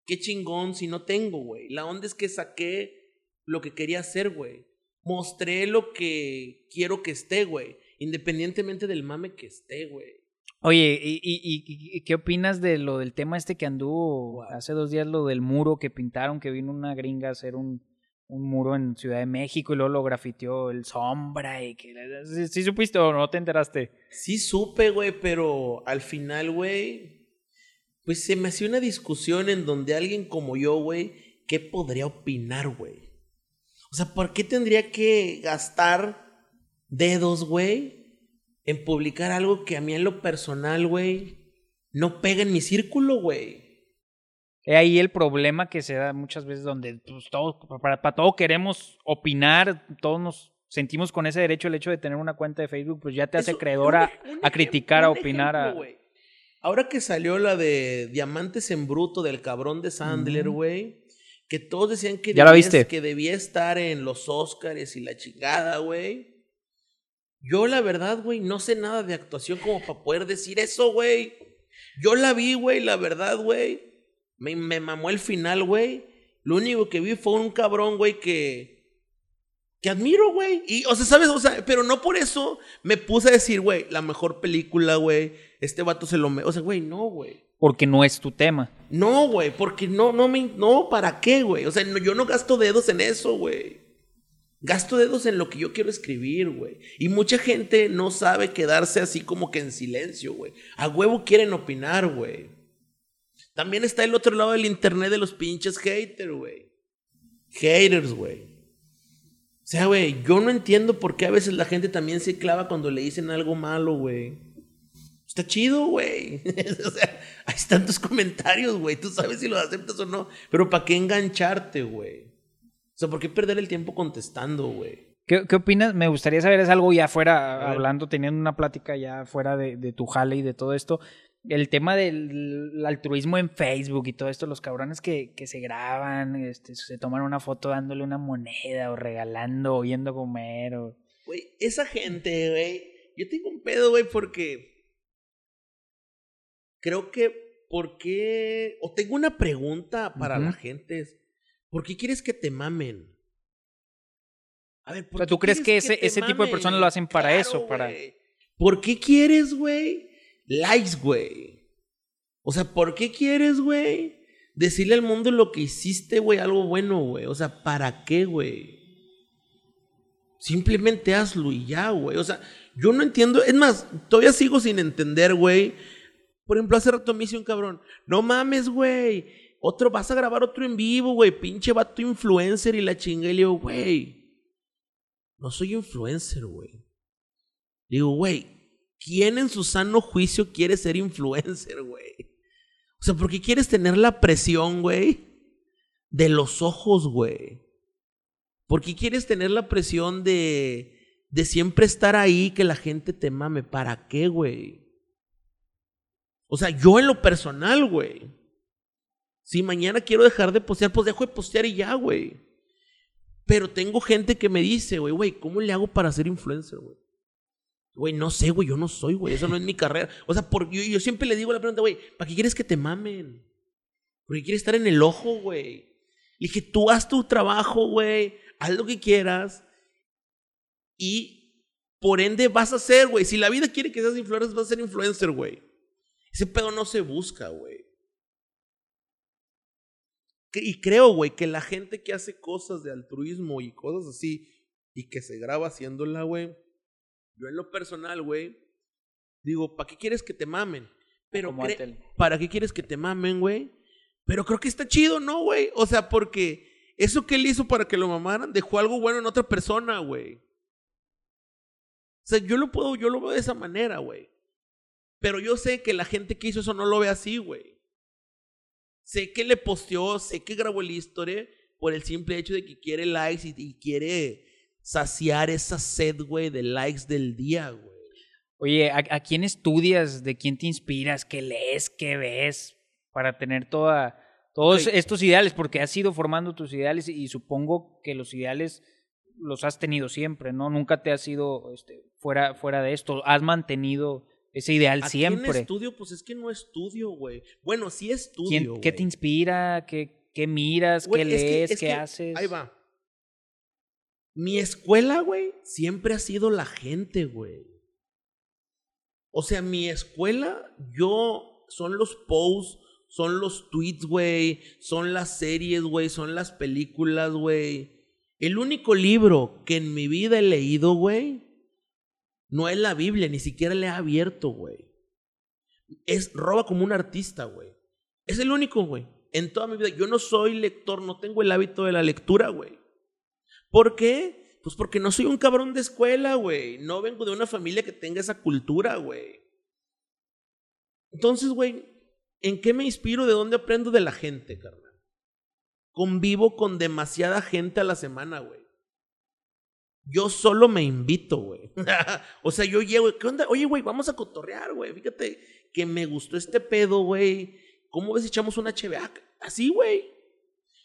qué chingón si no tengo, güey. La onda es que saqué lo que quería hacer, güey. Mostré lo que quiero que esté, güey, independientemente del mame que esté, güey. Oye, ¿y, y, qué opinas de lo del tema este que anduvo hace dos días, lo del muro que pintaron, que vino una gringa a hacer un, un muro en Ciudad de México y luego lo grafiteó el sombra y que... ¿Sí, supiste o no te enteraste? Sí supe, güey, pero al final, güey, pues se me hacía una discusión en donde alguien como yo, güey, ¿qué podría opinar, güey? O sea, ¿por qué tendría que gastar dedos, güey? En publicar algo que a mí en lo personal, güey, no pega en mi círculo, güey. Es ahí el problema que se da muchas veces donde pues, todos, para, todo queremos opinar, todos nos sentimos con ese derecho el hecho de tener una cuenta de Facebook, pues ya te hace creedora a, criticar, a opinar. a... Ahora que salió la de Diamantes en Bruto del cabrón de Sandler, güey, que todos decían que, ¿Ya debía, que debía estar en los Oscars y la chingada, güey. Yo, la verdad, güey, no sé nada de actuación como para poder decir eso, güey. Yo la vi, güey, la verdad, güey. Me, me mamó el final, güey. Lo único que vi fue un cabrón, güey, que. Que admiro, güey. Y, o sea, ¿sabes? O sea, pero no por eso me puse a decir, güey, la mejor película, güey. Este vato se lo. Me... O sea, güey, no, güey. Porque no es tu tema. No, güey, porque no, no me. No, ¿para qué, güey? O sea, yo no gasto dedos en eso, güey. Gasto dedos en lo que yo quiero escribir, güey. Y mucha gente no sabe quedarse así como que en silencio, güey. A huevo quieren opinar, güey. También está el otro lado del internet de los pinches haters, güey. Haters, güey. O sea, güey, yo no entiendo por qué a veces la gente también se clava cuando le dicen algo malo, güey. Está chido, güey. [LAUGHS] o sea, hay tantos comentarios, güey. Tú sabes si los aceptas o no. Pero ¿para qué engancharte, güey? Sea, ¿por qué perder el tiempo contestando, güey? ¿Qué, ¿Qué, opinas? Me gustaría saber, es algo ya fuera, hablando, teniendo una plática ya fuera de, de, tu jale y de todo esto. El tema del altruismo en Facebook y todo esto, los cabrones que, que se graban, este, se toman una foto dándole una moneda o regalando o yendo a comer. O... Güey, esa gente, güey, yo tengo un pedo, güey, porque creo que, ¿por qué? O tengo una pregunta para la gente. ¿Por qué quieres que te mamen? A ver, ¿por ¿tú crees que ese, ese tipo de personas lo hacen para eso? Para... ¿Por qué quieres, güey? Likes, güey. O sea, ¿por qué quieres, güey? Decirle al mundo lo que hiciste, güey, algo bueno, güey. O sea, ¿para qué, güey? Simplemente hazlo y ya, güey. O sea, yo no entiendo. Es más, todavía sigo sin entender, güey. Por ejemplo, hace rato me hice un cabrón. No mames, güey. Otro, vas a grabar otro en vivo, güey. Pinche vato influencer y la chinga. Y le digo, güey, no soy influencer, güey. Digo, güey, ¿quién en su sano juicio quiere ser influencer, güey? O sea, ¿por qué quieres tener la presión, güey? De los ojos, güey. ¿Por qué quieres tener la presión de, de siempre estar ahí, que la gente te mame? ¿Para qué, güey? O sea, yo en lo personal, güey. Si mañana quiero dejar de postear, pues dejo de postear y ya, güey. Pero tengo gente que me dice, güey, güey, ¿cómo le hago para ser influencer, güey? Güey, no sé, güey, yo no soy, güey, eso no es mi carrera. O sea, por, yo, siempre le digo la pregunta, güey, ¿para qué quieres que te mamen? Porque quieres estar en el ojo, güey. Le dije, tú haz tu trabajo, güey, haz lo que quieras y por ende vas a ser, güey. Si la vida quiere que seas influencer, vas a ser influencer, güey. Ese pedo no se busca, güey. Y creo, güey, que la gente que hace cosas de altruismo y cosas así, y que se graba haciéndola, güey, yo en lo personal, güey, digo, ¿para qué quieres que te mamen? Pero ¿para qué quieres que te mamen, güey? Pero creo que está chido, ¿no, güey? O sea, porque eso que él hizo para que lo mamaran dejó algo bueno en otra persona, güey. O sea, yo lo puedo, yo lo veo de esa manera, güey. Pero yo sé que la gente que hizo eso no lo ve así, güey. Sé que le posteó, sé que grabó la historia por el simple hecho de que quiere likes y, quiere saciar esa sed, güey, de likes del día, güey. Oye, ¿a, quién estudias? ¿De quién te inspiras? ¿Qué lees? ¿Qué ves? para tener toda, todos estos ideales, porque has ido formando tus ideales y, supongo que los ideales los has tenido siempre, ¿no? Nunca te has ido este, fuera, fuera de esto, has mantenido ese ideal siempre. ¿En estudio? Pues es que no estudio, güey. Bueno, sí estudio. ¿Qué te inspira? ¿Qué, qué miras? ¿Qué lees? ¿Qué haces? Ahí va. Mi escuela, güey, siempre ha sido la gente, güey. O sea, mi escuela, yo, son los posts, son los tweets, güey, son las series, güey, son las películas, güey. El único libro que en mi vida he leído, güey, no es la Biblia, ni siquiera le he abierto, güey. Es roba como un artista, güey. Es el único, güey. En toda mi vida. Yo no soy lector, no tengo el hábito de la lectura, güey. ¿Por qué? Pues porque no soy un cabrón de escuela, güey. No vengo de una familia que tenga esa cultura, güey. Entonces, güey, ¿en qué me inspiro? ¿De dónde aprendo de la gente, carnal? Convivo con demasiada gente a la semana, güey. Yo solo me invito, güey. [LAUGHS] o sea, yo llego, ¿qué onda? Oye, güey, vamos a cotorrear, güey. Fíjate que me gustó este pedo, güey. ¿Cómo ves si echamos una HBA? Así, güey.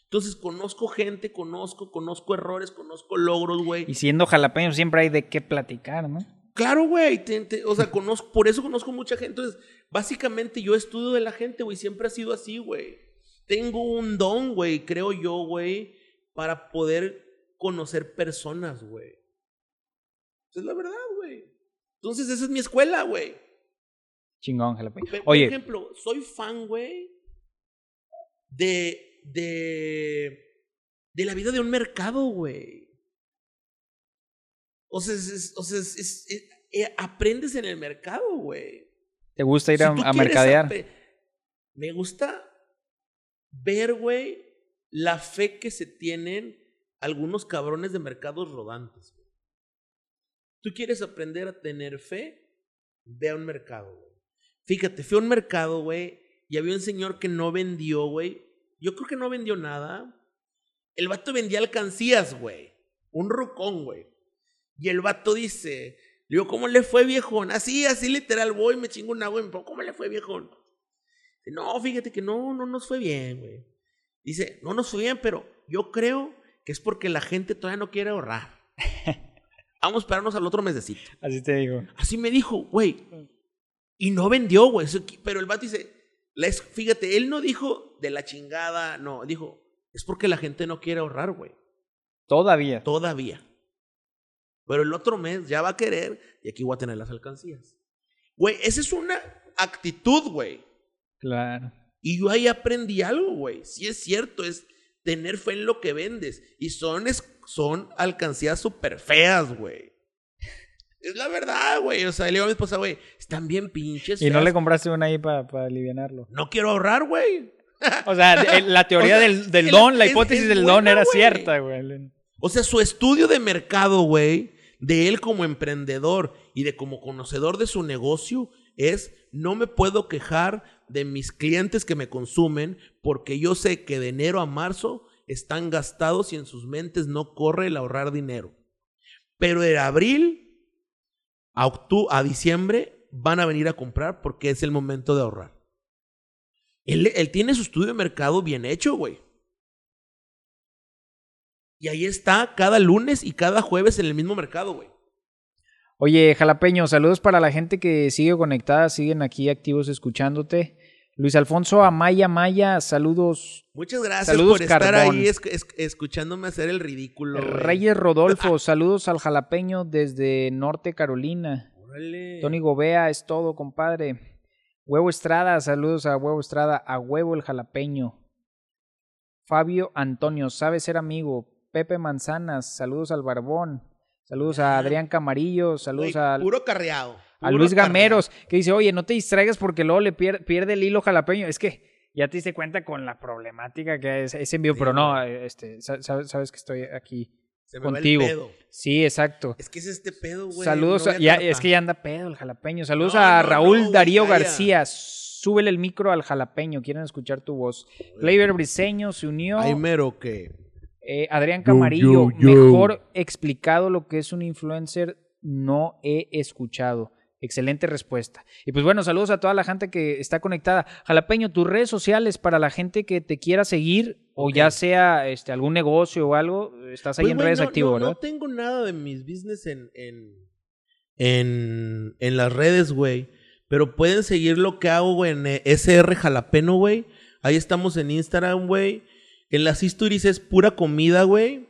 Entonces conozco gente, conozco, conozco errores, conozco logros, güey. Y siendo jalapeño siempre hay de qué platicar, ¿no? Claro, güey. O sea, conozco, por eso conozco mucha gente. Entonces, básicamente yo estudio de la gente, güey. Siempre ha sido así, güey. Tengo un don, güey, creo yo, güey, para poder conocer personas, güey. Esa es la verdad, güey. Entonces, esa es mi escuela, güey. Chingón, jalapeño. Oye. Por ejemplo, soy fan, güey, de, de, de la vida de un mercado, güey. O sea, o sea eh, aprendes en el mercado, güey. ¿Te gusta ir a, a mercadear? Me gusta ver, güey, la fe que se tienen algunos cabrones de mercados rodantes. ¿Tú quieres aprender a tener fe? Ve a un mercado, güey. Fíjate, fui a un mercado, güey, y había un señor que no vendió, güey. Yo creo que no vendió nada. El vato vendía alcancías, güey. Un rucón, güey. Y el vato dice, le digo, ¿cómo le fue, viejón? Así, así literal, voy, me chingo un agua, ¿cómo le fue, viejón? No, fíjate que no, no nos fue bien, güey. Dice, no nos fue bien, pero yo creo que es porque la gente todavía no quiere ahorrar. [LAUGHS] Vamos a esperarnos al otro mesecito. Así te digo. Así me dijo, güey. Y no vendió, güey. Pero el vato dice, fíjate, él no dijo de la chingada, no, dijo, es porque la gente no quiere ahorrar, güey. Todavía. Todavía. Pero el otro mes ya va a querer y aquí voy a tener las alcancías. Güey, esa es una actitud, güey. Claro. Y yo ahí aprendí algo, güey. Sí es cierto, es tener fe en lo que vendes. Y son, son alcancías súper feas, güey. Es la verdad, güey. O sea, le digo a mi esposa, güey, están bien pinches. ¿Y no le compraste una ahí para aliviarlo? No quiero ahorrar, güey. o sea, la [LAUGHS] teoría del, del don, la hipótesis del don era cierta, güey. O sea, su estudio de mercado, güey, de él como emprendedor y de como conocedor de su negocio es no me puedo quejar de mis clientes que me consumen porque yo sé que de enero a marzo están gastados y en sus mentes no corre el ahorrar dinero. Pero de abril a, octubre, a diciembre van a venir a comprar porque es el momento de ahorrar. Él, él tiene su estudio de mercado bien hecho, güey. Y ahí está cada lunes y cada jueves en el mismo mercado, güey. Oye, Jalapeño, saludos para la gente que sigue conectada, siguen aquí activos escuchándote. Luis Alfonso Amaya Maya, saludos. Muchas gracias por estar ahí escuchándome hacer el ridículo. Reyes [LAUGHS] Rodolfo, saludos al Jalapeño desde Norte Carolina. Tony Gobea, es todo, compadre. Huevo Estrada, saludos a Huevo Estrada, a Huevo el Jalapeño. Fabio Antonio, sabe ser amigo. Pepe Manzanas, saludos al Barbón. Saludos a Adrián Camarillo, saludos al... Puro carreado. A Luis Gameros, que dice, oye, no te distraigas porque luego le pierde, el hilo jalapeño. Es que ya te diste cuenta con la problemática que es ese envío, pero no, este, sabes, que estoy aquí contigo. Sí, exacto. Es que es este pedo, güey. Saludos, ya, es que ya anda pedo el jalapeño. Saludos a Raúl Darío García. Súbele el micro al jalapeño, quieren escuchar tu voz. Flavor Briseño se unió. Ay, mero que eh, Adrián Camarillo, mejor explicado lo que es un influencer, no he escuchado. Excelente respuesta. Y pues bueno, saludos a toda la gente que está conectada. Jalapeño, tus redes sociales para la gente que te quiera seguir o ya sea este, algún negocio o algo, estás ahí Pues, en redes no, activo, no, ¿verdad? No tengo nada de mis business en, en, en, en las redes, güey. Pero pueden seguir lo que hago, güey, en eh, SR Jalapeno, güey. Ahí estamos en Instagram, güey. En las stories es pura comida, güey.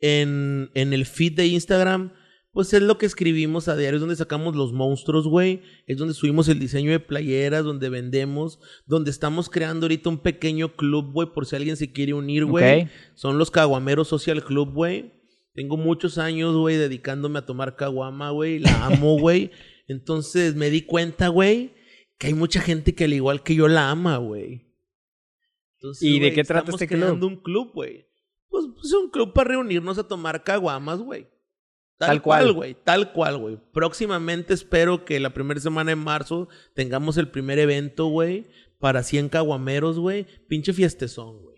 En, en el feed de Instagram, pues es lo que escribimos a diario, es donde sacamos los monstruos, güey. Es donde subimos el diseño de playeras, donde vendemos, donde estamos creando ahorita un pequeño club, güey, por si alguien se quiere unir, güey. Son los Caguameros Social Club, güey. Tengo muchos años, güey, dedicándome a tomar caguama, güey. La [LAUGHS] amo, güey. Entonces me di cuenta, güey, que hay mucha gente que al igual que yo la ama, güey. Entonces, ¿Y de qué trata este club? creando un club, güey. Pues es un club para reunirnos a tomar caguamas, güey. Tal, Tal cual, güey. Tal cual, güey. Próximamente espero que la primera semana de marzo tengamos el primer evento, güey. Para 100 caguameros, güey. Pinche fiestezón, güey.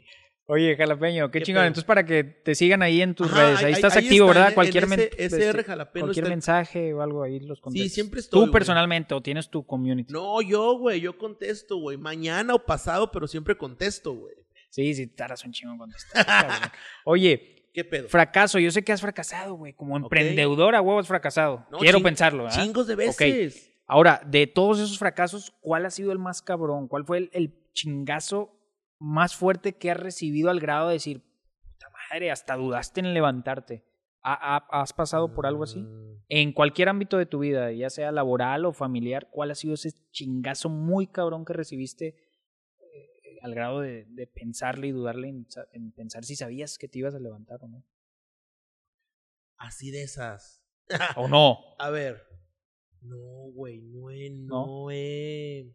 Oye, Jalapeño, qué, ¿Qué chingón. pedo? Entonces, para que te sigan ahí en tus Ajá, redes. Ahí, ahí- estás ahí activo, está, ¿verdad? en- Cualquier, en men- ese- este, SR Jalapeno cualquier está- mensaje o algo ahí los contestas. siempre Tú estoy, güey. personalmente o tienes tu community. No, yo, güey, yo contesto, güey. Mañana o pasado, pero siempre contesto, güey. Sí, sí, tardas un chingo en contestar. [LAUGHS] Oye, ¿Qué pedo? fracaso. Yo sé que has fracasado, güey. Como emprendedor a huevo has fracasado. No, Quiero pensarlo, ¿verdad? Chingos de veces. Ahora, de todos esos fracasos, ¿cuál ha sido el más cabrón? ¿Cuál fue el, el chingazo más fuerte que has recibido al grado de decir, puta madre, hasta dudaste en levantarte? ¿Ha- ha- ¿Has pasado por algo así? Mm, En cualquier ámbito de tu vida, ya sea laboral o familiar, ¿cuál ha sido ese chingazo muy cabrón que recibiste al grado de, de pensarle y dudarle en, sa- en pensar si sabías que te ibas a levantar o no? Así de esas. ¿O no? [LAUGHS] A ver. No, güey, no he, ¿No? no he.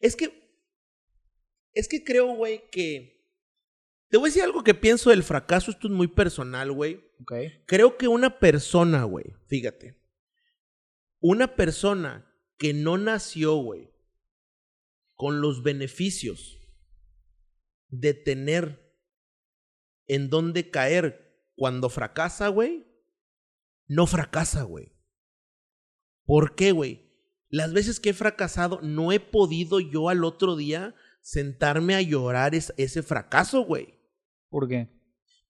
Es que. Es que creo, güey, que. Te voy a decir algo que pienso del fracaso. Esto es muy personal, güey. Ok. Creo que una persona, güey, fíjate. Una persona que no nació, güey, con los beneficios de tener en dónde caer cuando fracasa, güey, no fracasa, güey. ¿Por qué, güey? Las veces que he fracasado, no he podido yo al otro día sentarme a llorar es- ese fracaso, güey. ¿Por qué?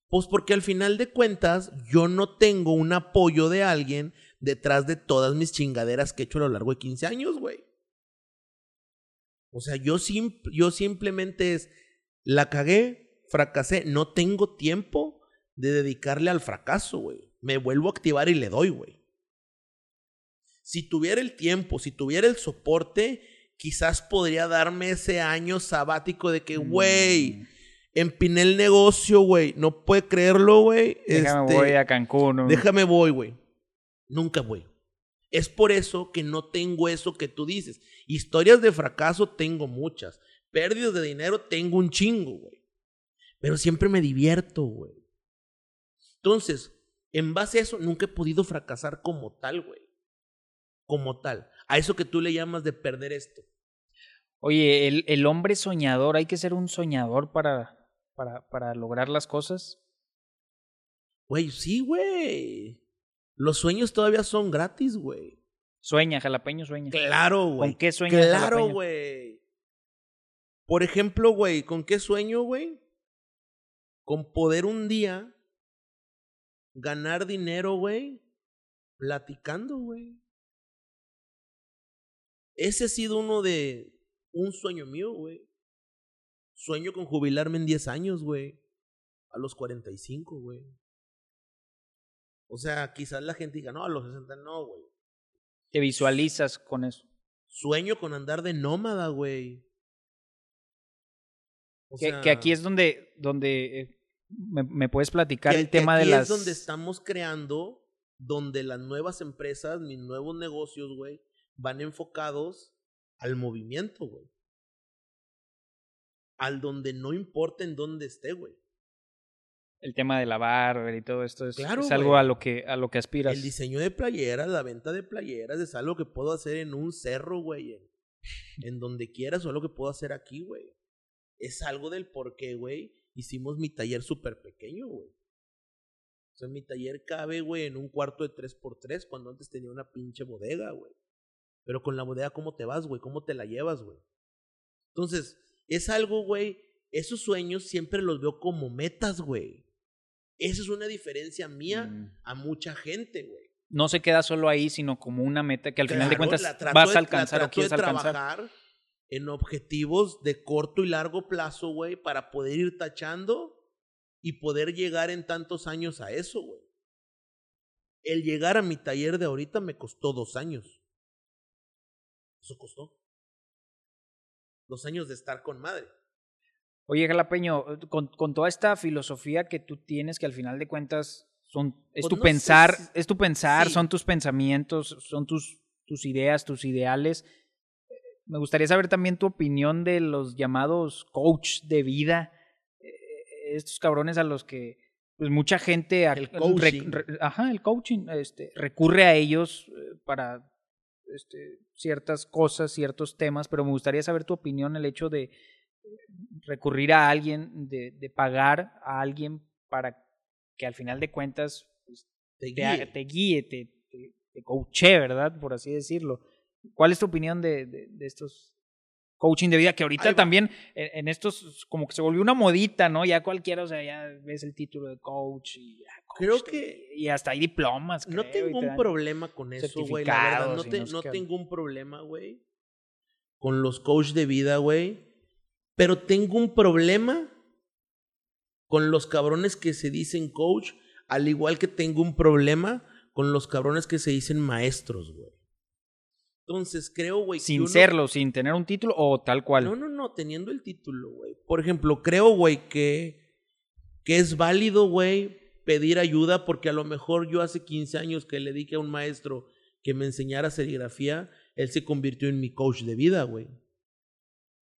Pues porque al final de cuentas yo no tengo un apoyo de alguien detrás de todas mis chingaderas que he hecho a lo largo de 15 años, güey. O sea, yo, sim- yo simplemente es, la cagué, fracasé, no tengo tiempo de dedicarle al fracaso, güey. Me vuelvo a activar y le doy, güey. Si tuviera el tiempo, si tuviera el soporte, quizás podría darme ese año sabático de que, güey, Mm, empiné el negocio, güey. No puede creerlo, güey. Déjame Este, voy a Cancún. ¿no? Déjame voy, güey. Nunca voy. Es por eso que no tengo eso que tú dices. Historias de fracaso tengo muchas. Pérdidas de dinero tengo un chingo, güey. Pero siempre me divierto, güey. Entonces, en base a eso, nunca he podido fracasar como tal, güey. Como tal. A eso que tú le llamas de perder esto. Oye, el, el hombre soñador, hay que ser un soñador para, para, para lograr las cosas. Güey, sí, güey. Los sueños todavía son gratis, güey. Sueña, jalapeño sueña. Claro, güey. ¿Con qué sueñas, Claro, güey. Por ejemplo, güey, ¿con qué sueño, güey? Con poder un día ganar dinero, güey, platicando, güey. Ese ha sido uno de un sueño mío, güey. Sueño con jubilarme en 10 años, güey. A los 45, güey. O sea, quizás la gente diga, no, a los 60 no, güey. Te visualizas con eso. Sueño con andar de nómada, güey. Que, sea, que aquí es donde, donde eh, me, me puedes platicar que- el que tema de aquí las... es donde estamos creando, donde las nuevas empresas, mis nuevos negocios, güey, van enfocados al movimiento, güey. Al donde no importa en dónde esté, güey. El tema de la barber y todo esto es, Claro, es algo a lo que a lo que aspiras. El diseño de playeras, la venta de playeras, es algo que puedo hacer en un cerro, güey. En, en donde quieras, o algo que puedo hacer aquí, güey. Es algo del por qué, güey. Hicimos mi taller súper pequeño, güey. O sea, mi taller cabe, güey, en un cuarto de 3x3 cuando antes tenía una pinche bodega, güey. Pero con la bodega, ¿cómo te vas, güey? ¿Cómo te la llevas, güey? Entonces, es algo, güey, esos sueños siempre los veo como metas, güey. Esa es una diferencia mía mm. a mucha gente, güey. No se queda solo ahí, sino como una meta que al final de cuentas vas a alcanzar o quieres alcanzar. trabajar en objetivos de corto y largo plazo, güey, para poder ir tachando y poder llegar en tantos años a eso, güey. El llegar a mi taller de ahorita me costó dos años. Eso costó. Dos años de estar con madre. Oye, Jalapeño, con, con, toda esta filosofía que tú tienes, que al final de cuentas son, es pues tu pensar, es tu pensar, son tus pensamientos, son tus, tus ideas, tus ideales. Me gustaría saber también tu opinión de los llamados coach de vida, eh, estos cabrones a los que pues mucha gente el coaching. ajá, el coaching este, recurre a ellos eh, para este, ciertas cosas, ciertos temas, pero me gustaría saber tu opinión el hecho de recurrir a alguien, de, de, pagar a alguien para que al final de cuentas pues, te, guíe, te, guíe, te, te, coache, ¿verdad? Por así decirlo. ¿Cuál es tu opinión de, de, estos coaching de vida? Que ahorita también en, estos como que se volvió una modita, ¿no? Ya cualquiera, o sea, ya ves el título de coach y creo que y hasta hay diplomas. No tengo un problema con eso, güey. La verdad, no, te, no tengo un problema, güey, con los coach de vida, güey. Pero tengo un problema con los cabrones que se dicen coach, al igual que tengo un problema con los cabrones que se dicen maestros, güey. Entonces creo, güey. Sin serlo, sin tener un título o tal cual. No, no, no, teniendo el título, güey. Por ejemplo, creo, güey, que, que es válido, güey, pedir ayuda porque a lo mejor yo hace 15 años que le dije a un maestro que me enseñara serigrafía, él se convirtió en mi coach de vida, güey.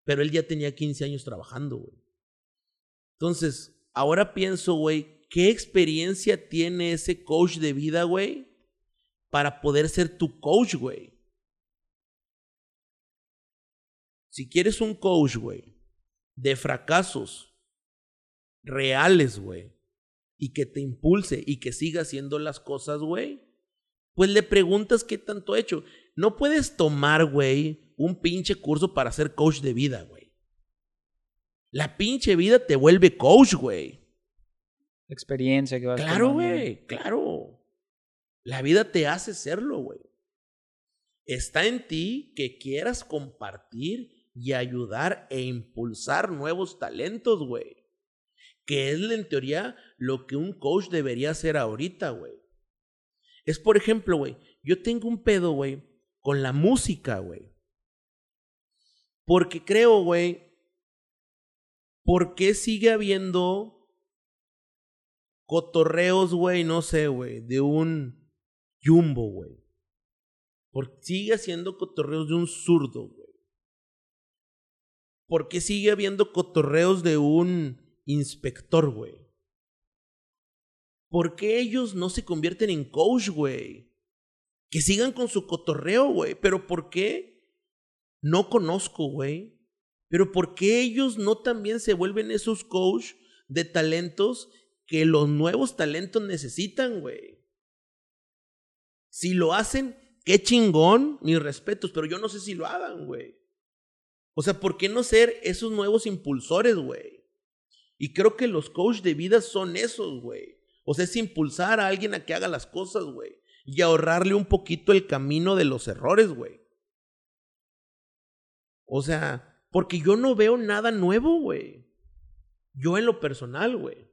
Pero él ya tenía 15 años trabajando, güey. Entonces, ahora pienso, güey, ¿qué experiencia tiene ese coach de vida, güey? Para poder ser tu coach, güey. Si quieres un coach, güey, de fracasos reales, güey, y que te impulse y que siga haciendo las cosas, güey, pues le preguntas qué tanto ha hecho. No puedes tomar, güey, un pinche curso para ser coach de vida, güey. La pinche vida te vuelve coach, güey. Experiencia que vas Claro, güey, claro. La vida te hace serlo, güey. Está en ti que quieras compartir y ayudar e impulsar nuevos talentos, güey. Que es en teoría lo que un coach debería hacer ahorita, güey. Es por ejemplo, güey, yo tengo un pedo, güey, con la música, güey. Porque creo, güey, ¿por qué sigue habiendo cotorreos, güey, no sé, güey, de un jumbo, güey? ¿Por qué sigue haciendo cotorreos de un zurdo, güey? ¿Por qué sigue habiendo cotorreos de un inspector, güey? ¿Por qué ellos no se convierten en coach, güey? Que sigan con su cotorreo, güey. Pero ¿por qué no conozco, güey. Pero ¿por qué ellos no también se vuelven esos coach de talentos que los nuevos talentos necesitan, güey? Si lo hacen, qué chingón, mis respetos, pero yo no sé si lo hagan, güey. O sea, ¿por qué no ser esos nuevos impulsores, güey? Y creo que los coach de vida son esos, güey. O sea, es impulsar a alguien a que haga las cosas, güey. Y ahorrarle un poquito el camino de los errores, güey. O sea, porque yo no veo nada nuevo, güey. Yo en lo personal, güey.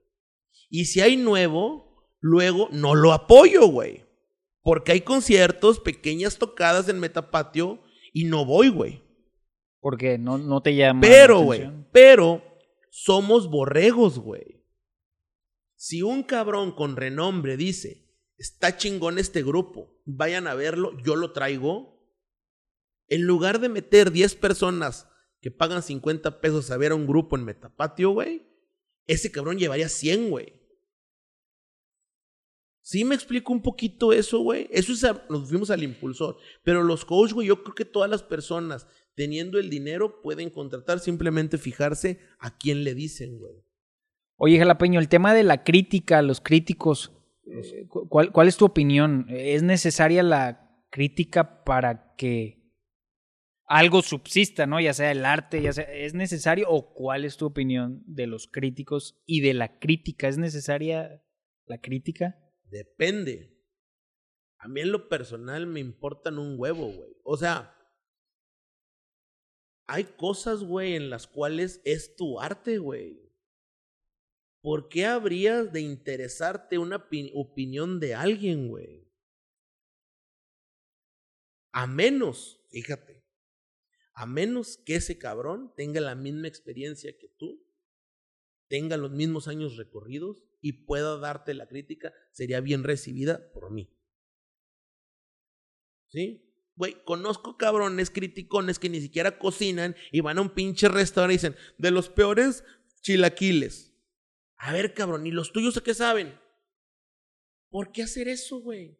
Y si hay nuevo, luego no lo apoyo, güey. Porque hay conciertos, pequeñas tocadas en Metapatio y no voy, güey. Porque no, no te llama. Pero, güey, pero somos borregos, güey. Si un cabrón con renombre dice, está chingón este grupo, vayan a verlo, yo lo traigo, en lugar de meter 10 personas que pagan 50 pesos a ver a un grupo en Metapatio, güey, ese cabrón llevaría 100, güey. Sí me explico un poquito eso, güey. Eso es, nos fuimos al impulsor. Pero los coaches, güey, yo creo que todas las personas teniendo el dinero pueden contratar, simplemente fijarse a quién le dicen, güey. Oye, Jalapeño, el tema de la crítica, los críticos, Eh, ¿Cuál, ¿Cuál es tu opinión? ¿Es necesaria la crítica para que algo subsista, ¿no? Ya sea el arte, ya sea, ¿es necesario o cuál es tu opinión de los críticos y de la crítica? ¿Es necesaria la crítica? Depende. A mí en lo personal me importan un huevo, güey. O sea, hay cosas, güey, en las cuales es tu arte, güey. ¿Por qué habrías de interesarte una opinión de alguien, güey? A menos, fíjate, a menos que ese cabrón tenga la misma experiencia que tú, tenga los mismos años recorridos y pueda darte la crítica, sería bien recibida por mí. ¿Sí? Güey, conozco cabrones criticones que ni siquiera cocinan y van a un pinche restaurante y dicen, de los peores chilaquiles. A ver, cabrón, ¿y los tuyos a qué saben? ¿Por qué hacer eso, güey?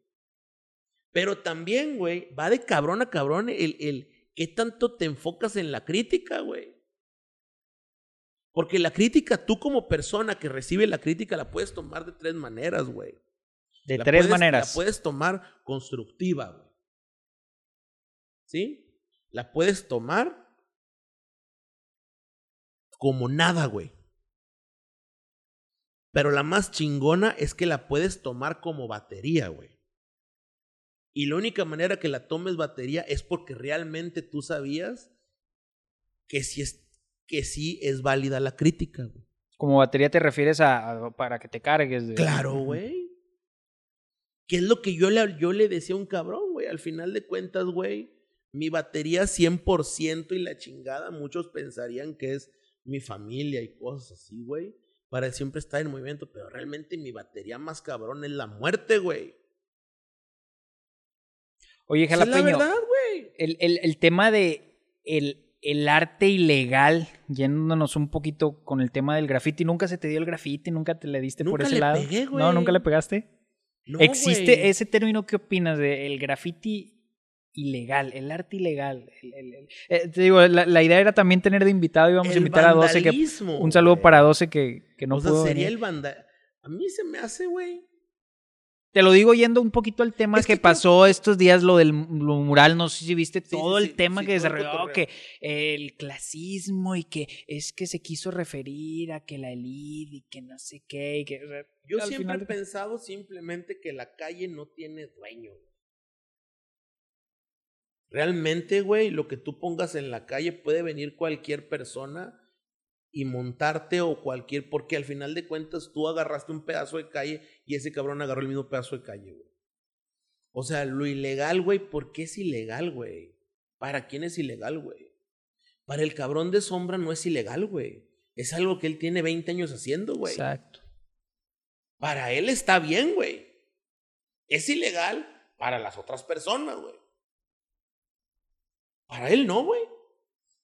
Pero también, güey, va de cabrón a cabrón el, el, ¿qué tanto te enfocas en la crítica, güey? Porque la crítica, tú como persona que recibe la crítica, la puedes tomar de tres maneras, güey. De tres maneras. La puedes tomar constructiva, güey. ¿Sí? La puedes tomar como nada, güey. Pero la más chingona es que la puedes tomar como batería, güey. Y la única manera que la tomes batería es porque realmente tú sabías que sí es, que sí es válida la crítica. Como batería te refieres a, para que te cargues. De... Claro, güey. ¿Qué es lo que yo le, yo le decía a un cabrón, güey? Al final de cuentas, güey, mi batería 100% y la chingada, muchos pensarían que es mi familia y cosas así, güey, para siempre estar en movimiento, pero realmente mi batería más cabrón es la muerte, güey. Oye, Jalapeño. El, el, el, tema de el, el, arte ilegal, yéndonos un poquito con el tema del graffiti. ¿Nunca se te dio el graffiti? ¿Nunca te le diste por ese lado? No, nunca le pegaste. No, ¿Existe ese término? ¿Qué opinas de el graffiti ilegal, el arte ilegal. Eh, te digo, la, idea era también tener de invitado, íbamos a invitar a 12 que un saludo para 12 que, que no o sea, sería el banda A mí se me hace, güey, te lo digo yendo un poquito al tema que, pasó estos días, lo del mural, no sé si viste todo el tema que desarrolló, que el clasismo y que es que se quiso referir a que la elite y que no sé qué. que, Yo siempre he pensado simplemente que la calle no tiene dueño. Realmente, güey, lo que tú pongas en la calle puede venir cualquier persona y montarte o cualquier, porque al final de cuentas tú agarraste un pedazo de calle y ese cabrón agarró el mismo pedazo de calle, güey. O sea, lo ilegal, güey, ¿por qué es ilegal, güey? ¿Para quién es ilegal, güey? Para el cabrón de sombra no es ilegal, güey. Es algo que él tiene 20 años haciendo, güey. Exacto. Para él está bien, güey. Es ilegal para las otras personas, güey. Para él no, güey.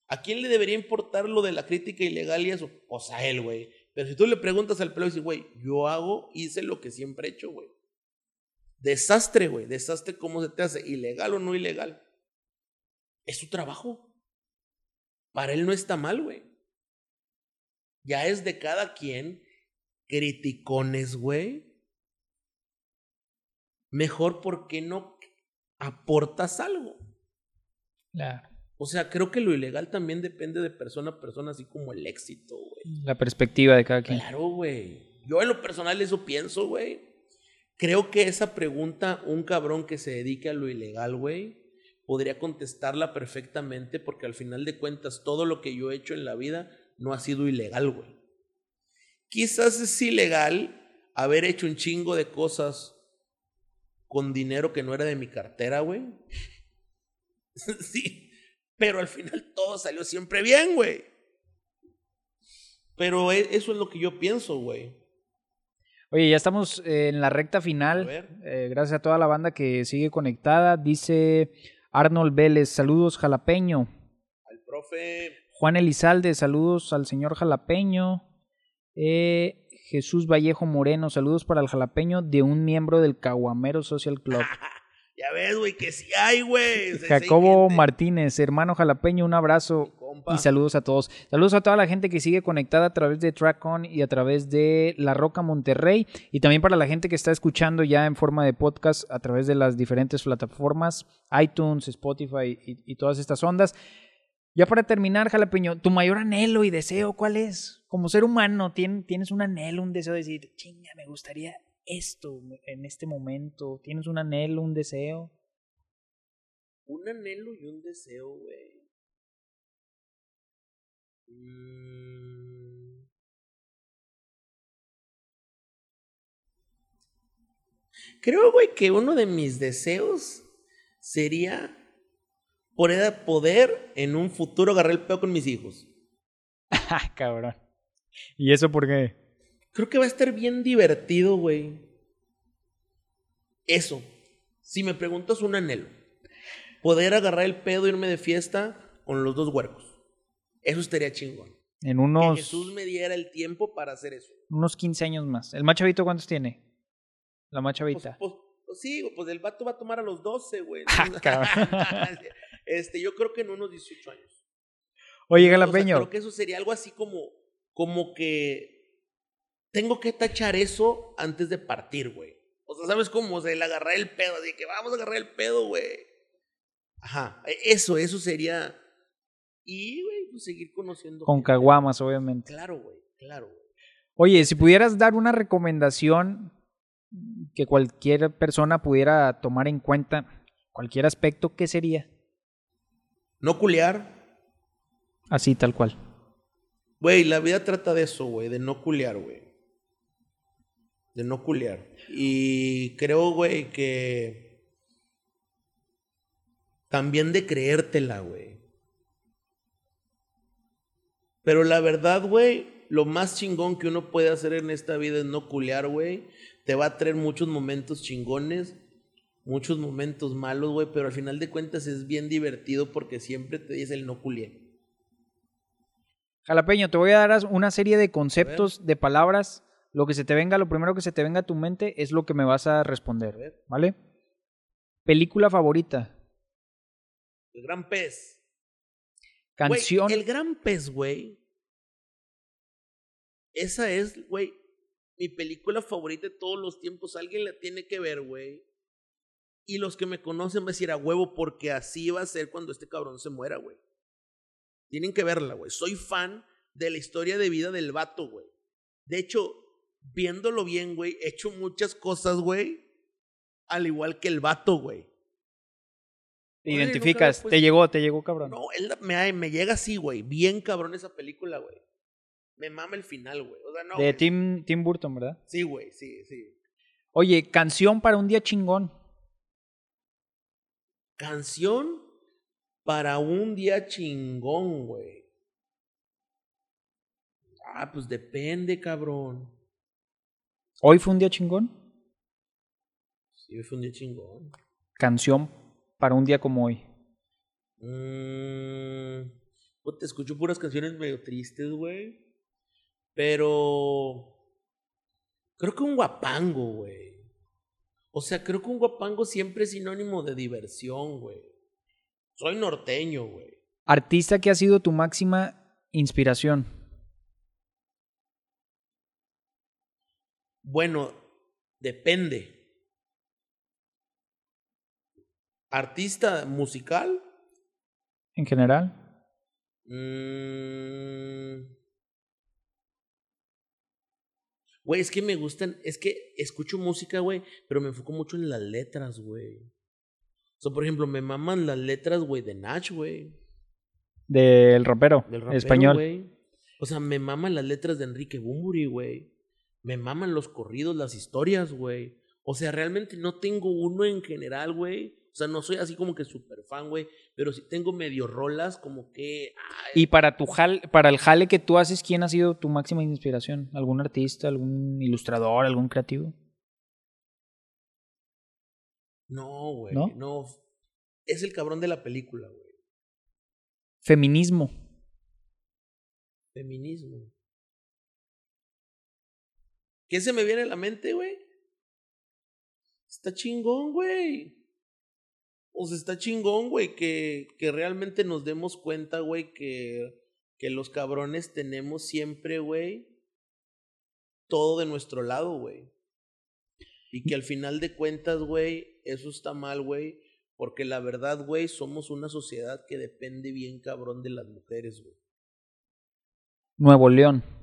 ¿A quién le debería importar lo de la crítica ilegal y eso? Pues a él, güey. Pero si tú le preguntas al pelo y dices, güey, yo hago, hice lo que siempre he hecho, güey. Desastre, güey. Desastre, ¿cómo se te hace? ¿Ilegal o no ilegal? Es su trabajo. Para él no está mal, güey. Ya es de cada quien criticones, güey. Mejor porque no aportas algo. Claro. O sea, creo que lo ilegal también depende de persona a persona, así como el éxito, güey. La perspectiva de cada quien. Claro, güey. Yo en lo personal eso pienso, güey. Creo que esa pregunta, un cabrón que se dedique a lo ilegal, güey, podría contestarla perfectamente porque al final de cuentas todo lo que yo he hecho en la vida no ha sido ilegal, güey. Quizás es ilegal haber hecho un chingo de cosas con dinero que no era de mi cartera, güey. [LAUGHS] sí. Pero al final todo salió siempre bien, güey. Pero e, eso es lo que yo pienso, güey. Oye, ya estamos en la recta final. Eh, gracias a toda la banda que sigue conectada. Dice Arnold Vélez, saludos jalapeño. Al profe. Juan Elizalde, saludos al señor jalapeño. Eh, Jesús Vallejo Moreno, saludos para el jalapeño de un miembro del Caguamero Social Club. [LAUGHS] Ya ves, güey, que sí hay, güey. [LAUGHS] Jacobo Martínez, hermano jalapeño, un abrazo y saludos a todos. Saludos a toda la gente que sigue conectada a través de TrackOn y a través de La Roca Monterrey. Y también para la gente que está escuchando ya en forma de podcast a través de las diferentes plataformas, iTunes, Spotify y, todas estas ondas. Ya para terminar, jalapeño, tu mayor anhelo y deseo, ¿cuál es? Como ser humano, ¿tienes un anhelo, un deseo de decir, chinga, me gustaría esto en este momento? ¿Tienes un anhelo, un deseo? Un anhelo y un deseo, güey. Mm. Creo, güey, que uno de mis deseos sería poder, poder en un futuro agarrar el pedo con mis hijos. [LAUGHS] Cabrón. ¿Y eso por qué? Creo que va a estar bien divertido, güey. Eso. Si me preguntas un anhelo. Poder agarrar el pedo e irme de fiesta con los dos huercos. Eso estaría chingón. En unos... Que Jesús me diera el tiempo para hacer eso. Unos 15 años más. ¿El machavito cuántos tiene? La machavita. Pues, pues, pues, sí, pues el vato va a tomar a los 12, güey. [LAUGHS] Ah, [LAUGHS] este, yo creo que en unos 18 años. Oye, Galapeño. creo que eso sería algo así como, como que tengo que tachar eso antes de partir, güey. O sea, ¿sabes cómo? O sea, el agarrar el pedo, así que vamos a agarrar el pedo, güey. Ajá, e, eso, eso sería. Y, güey, pues seguir conociendo. Con caguamas, obviamente. Claro, güey, claro, güey. Oye, si pudieras dar una recomendación que cualquier persona pudiera tomar en cuenta, cualquier aspecto, ¿qué sería? No culear. Así, tal cual. Güey, la vida trata de eso, güey, de no culear, güey de no culear. Y creo, güey, que también de creértela, güey. Pero la verdad, güey, lo más chingón que uno puede hacer en esta vida es no culear, güey. Te va a traer muchos momentos chingones, muchos momentos malos, güey, pero al final de cuentas es bien divertido porque siempre te dice el no culiar. Jalapeño, te voy a dar una serie de conceptos, de palabras lo que se te venga, lo primero que se te venga a tu mente es lo que me vas a responder, ¿vale? Película favorita. El Gran Pez. Canción. el Gran Pez, güey. Esa es, güey, mi película favorita de todos los tiempos. Alguien la tiene que ver, güey. Y los que me conocen van a decir a huevo porque así va a ser cuando este cabrón se muera, güey. Tienen que verla, güey. Soy fan de la historia de vida del vato, güey. De hecho, viéndolo bien, güey, he hecho muchas cosas, güey, al igual que el vato, güey. Te identificas, te pues, llegó, te llegó cabrón. No, él me, me llega así, güey, bien cabrón esa película, güey. Me mama el final, güey. O sea, no, de Tim, Tim Burton, ¿verdad? Sí, güey, sí, sí. Oye, canción para un día chingón. Canción para un día chingón, güey. Ah, pues depende, cabrón. ¿Hoy fue un día chingón? Sí, hoy fue un día chingón. Canción para un día como hoy. Mmm. te escucho puras canciones medio tristes, güey. Pero. Creo que un guapango, güey. O sea, creo que un guapango siempre es sinónimo de diversión, güey. Soy norteño, güey. Artista que ha sido tu máxima inspiración. Bueno, depende. ¿Artista musical? En general. Mm. Güey, es que me gustan, es que escucho música, güey, pero me enfoco mucho en las letras, güey. O sea, por ejemplo, me maman las letras, güey, de Nach, güey. Del rapero, Del rapero español. O sea, me maman las letras de Enrique Bumburi, güey me maman los corridos, las historias, güey. O sea, realmente no tengo uno en general, güey. O sea, no soy así como que súper fan, güey. Pero sí tengo medio rolas como que. Y para tu jale, para el jale que tú haces, ¿quién ha sido tu máxima inspiración? ¿Algún artista, algún ilustrador, algún creativo? No, güey. ¿No? no. Es el cabrón de la película, güey. Feminismo. Feminismo. ¿Qué se me viene a la mente, güey? Está chingón, güey. pues está chingón, güey, que, que realmente nos demos cuenta, güey, que, que los cabrones tenemos siempre, güey, todo de nuestro lado, güey. Y que al final de cuentas, güey, eso está mal, güey. Porque la verdad, güey, somos una sociedad que depende bien cabrón de las mujeres, güey. Nuevo León.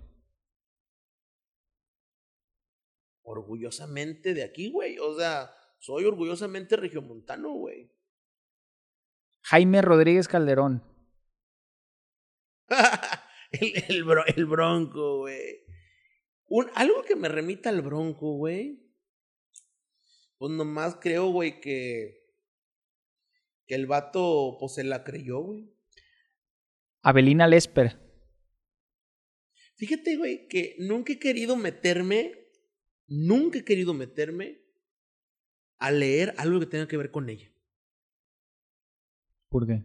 Orgullosamente de aquí, güey. O sea, soy orgullosamente regiomontano, güey. Jaime Rodríguez Calderón. [LAUGHS] el, el, bronco, güey. algo que me remita al bronco, güey. Pues nomás creo, güey, que. Que el vato, pues se la creyó, güey. Abelina Lesper. Fíjate, güey, que nunca he querido meterme. Nunca he querido meterme a leer algo que tenga que ver con ella. ¿Por qué?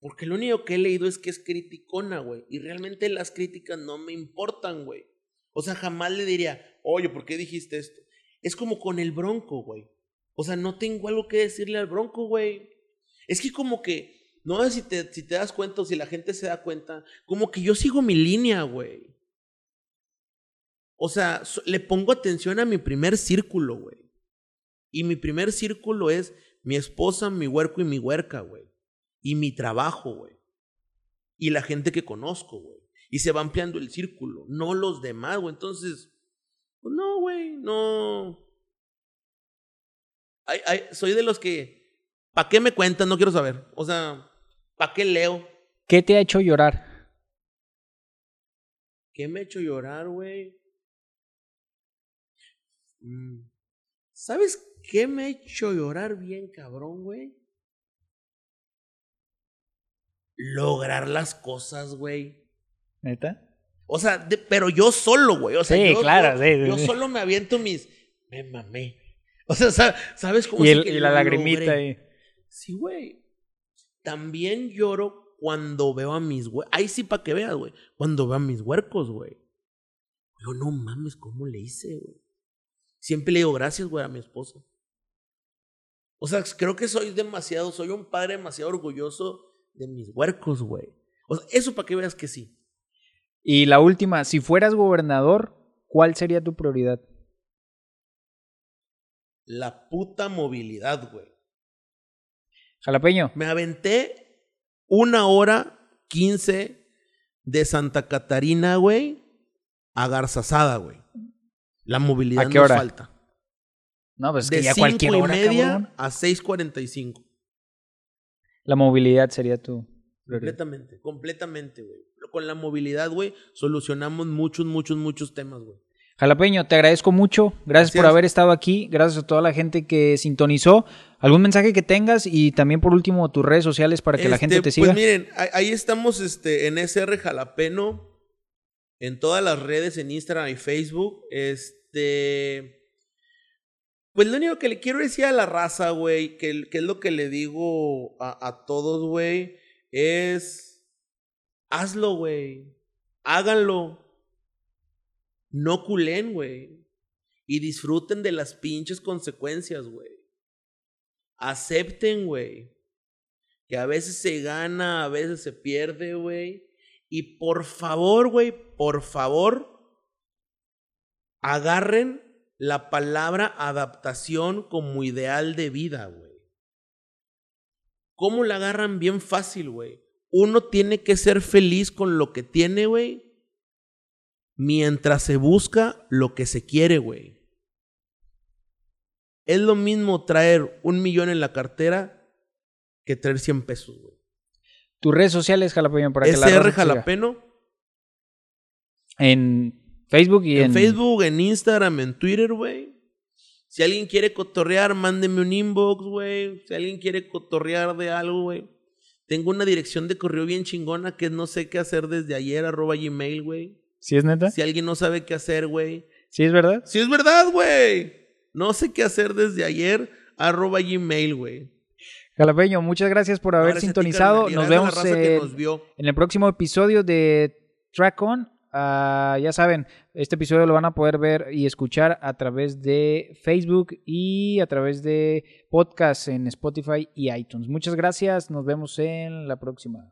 Porque lo único que he leído es que es criticona, güey. Y realmente las críticas no me importan, güey. O sea, jamás le diría, oye, ¿por qué dijiste esto? Es como con el bronco, güey. O sea, no tengo algo que decirle al bronco, güey. Es que como que, no sé si te, si te das cuenta o si la gente se da cuenta, como que yo sigo mi línea, güey. O sea, le pongo atención a mi primer círculo, güey. Y mi primer círculo es mi esposa, mi huerco y mi huerca, güey. Y mi trabajo, güey. Y la gente que conozco, güey. Y se va ampliando el círculo, no los demás, güey. Entonces, pues no, güey, no. soy de los que, ¿para qué me cuentan? No quiero saber. O sea, ¿para qué leo? ¿Qué te ha hecho llorar? ¿Qué me ha hecho llorar, güey? Mm. ¿Sabes qué me ha hecho llorar bien, cabrón, güey? Lograr las cosas, güey. ¿Neta? O sea, pero yo solo, güey. O sea, sí, yo, claro, yo, solo me aviento mis. Me mamé. O sea, ¿sabes cómo Y, y la lagrimita ahí. Sí, güey. También lloro cuando veo a mis güey. Ahí sí, para que veas, güey. Cuando veo a mis huercos, güey. Yo, no mames, ¿cómo le hice, güey? Siempre le digo gracias, güey, a mi esposa. O sea, creo que soy demasiado, soy un padre demasiado orgulloso de mis huercos, güey. O sea, eso para que veas que sí. Y la última, si fueras gobernador, ¿cuál sería tu prioridad? La puta movilidad, güey. Jalapeño. Me aventé una hora quince de Santa Catarina, güey, a Garzazada, güey. La movilidad ¿A qué hora? falta. No, pues es de que ya cualquier hora, y media cabrón. a 6.45. La movilidad sería tu prioridad. Completamente, completamente, güey. Con la movilidad, güey, solucionamos muchos, muchos, muchos temas, güey. Jalapeño, te agradezco mucho. Gracias, Gracias, por haber estado aquí. Gracias a toda la gente que sintonizó. ¿Algún mensaje que tengas? Y también, por último, tus redes sociales para que la gente este, te siga. Pues miren, ahí estamos este, en SR Jalapeno en todas las redes, en Instagram y Facebook. Este. Pues lo único que le quiero decir a la raza, güey, que, es lo que le digo a, a todos, güey, es. Hazlo, güey. Háganlo. No culen, güey. Y disfruten de las pinches consecuencias, güey. Acepten, güey. Que a veces se gana, a veces se pierde, güey. Y por favor, güey, por favor, agarren la palabra adaptación como ideal de vida, güey. ¿Cómo la agarran bien fácil, güey? Uno tiene que ser feliz con lo que tiene, güey. Mientras se busca lo que se quiere, güey. Es lo mismo traer un millón en la cartera que traer 100 pesos, güey. Tus redes sociales, Jalapeño, para que la SR Jalapeno. En Facebook y en... En Facebook, en Instagram, en Twitter, güey. Si alguien quiere cotorrear, mándeme un inbox, güey. Si alguien quiere cotorrear de algo, güey. Tengo una dirección de correo bien chingona que no sé qué hacer desde ayer, arroba gmail, güey. ¿Sí es neta? Si alguien no sabe qué hacer, güey. ¿Sí es verdad? Sí es verdad, güey. No sé qué hacer desde ayer, arroba gmail, güey. Jalapeño, muchas gracias por haber sintonizado. nos vemos en, el próximo episodio de Track On. ah, ya saben, este episodio lo van a poder ver y escuchar a través de Facebook y a través de podcast en Spotify y iTunes. Muchas gracias, nos vemos en la próxima.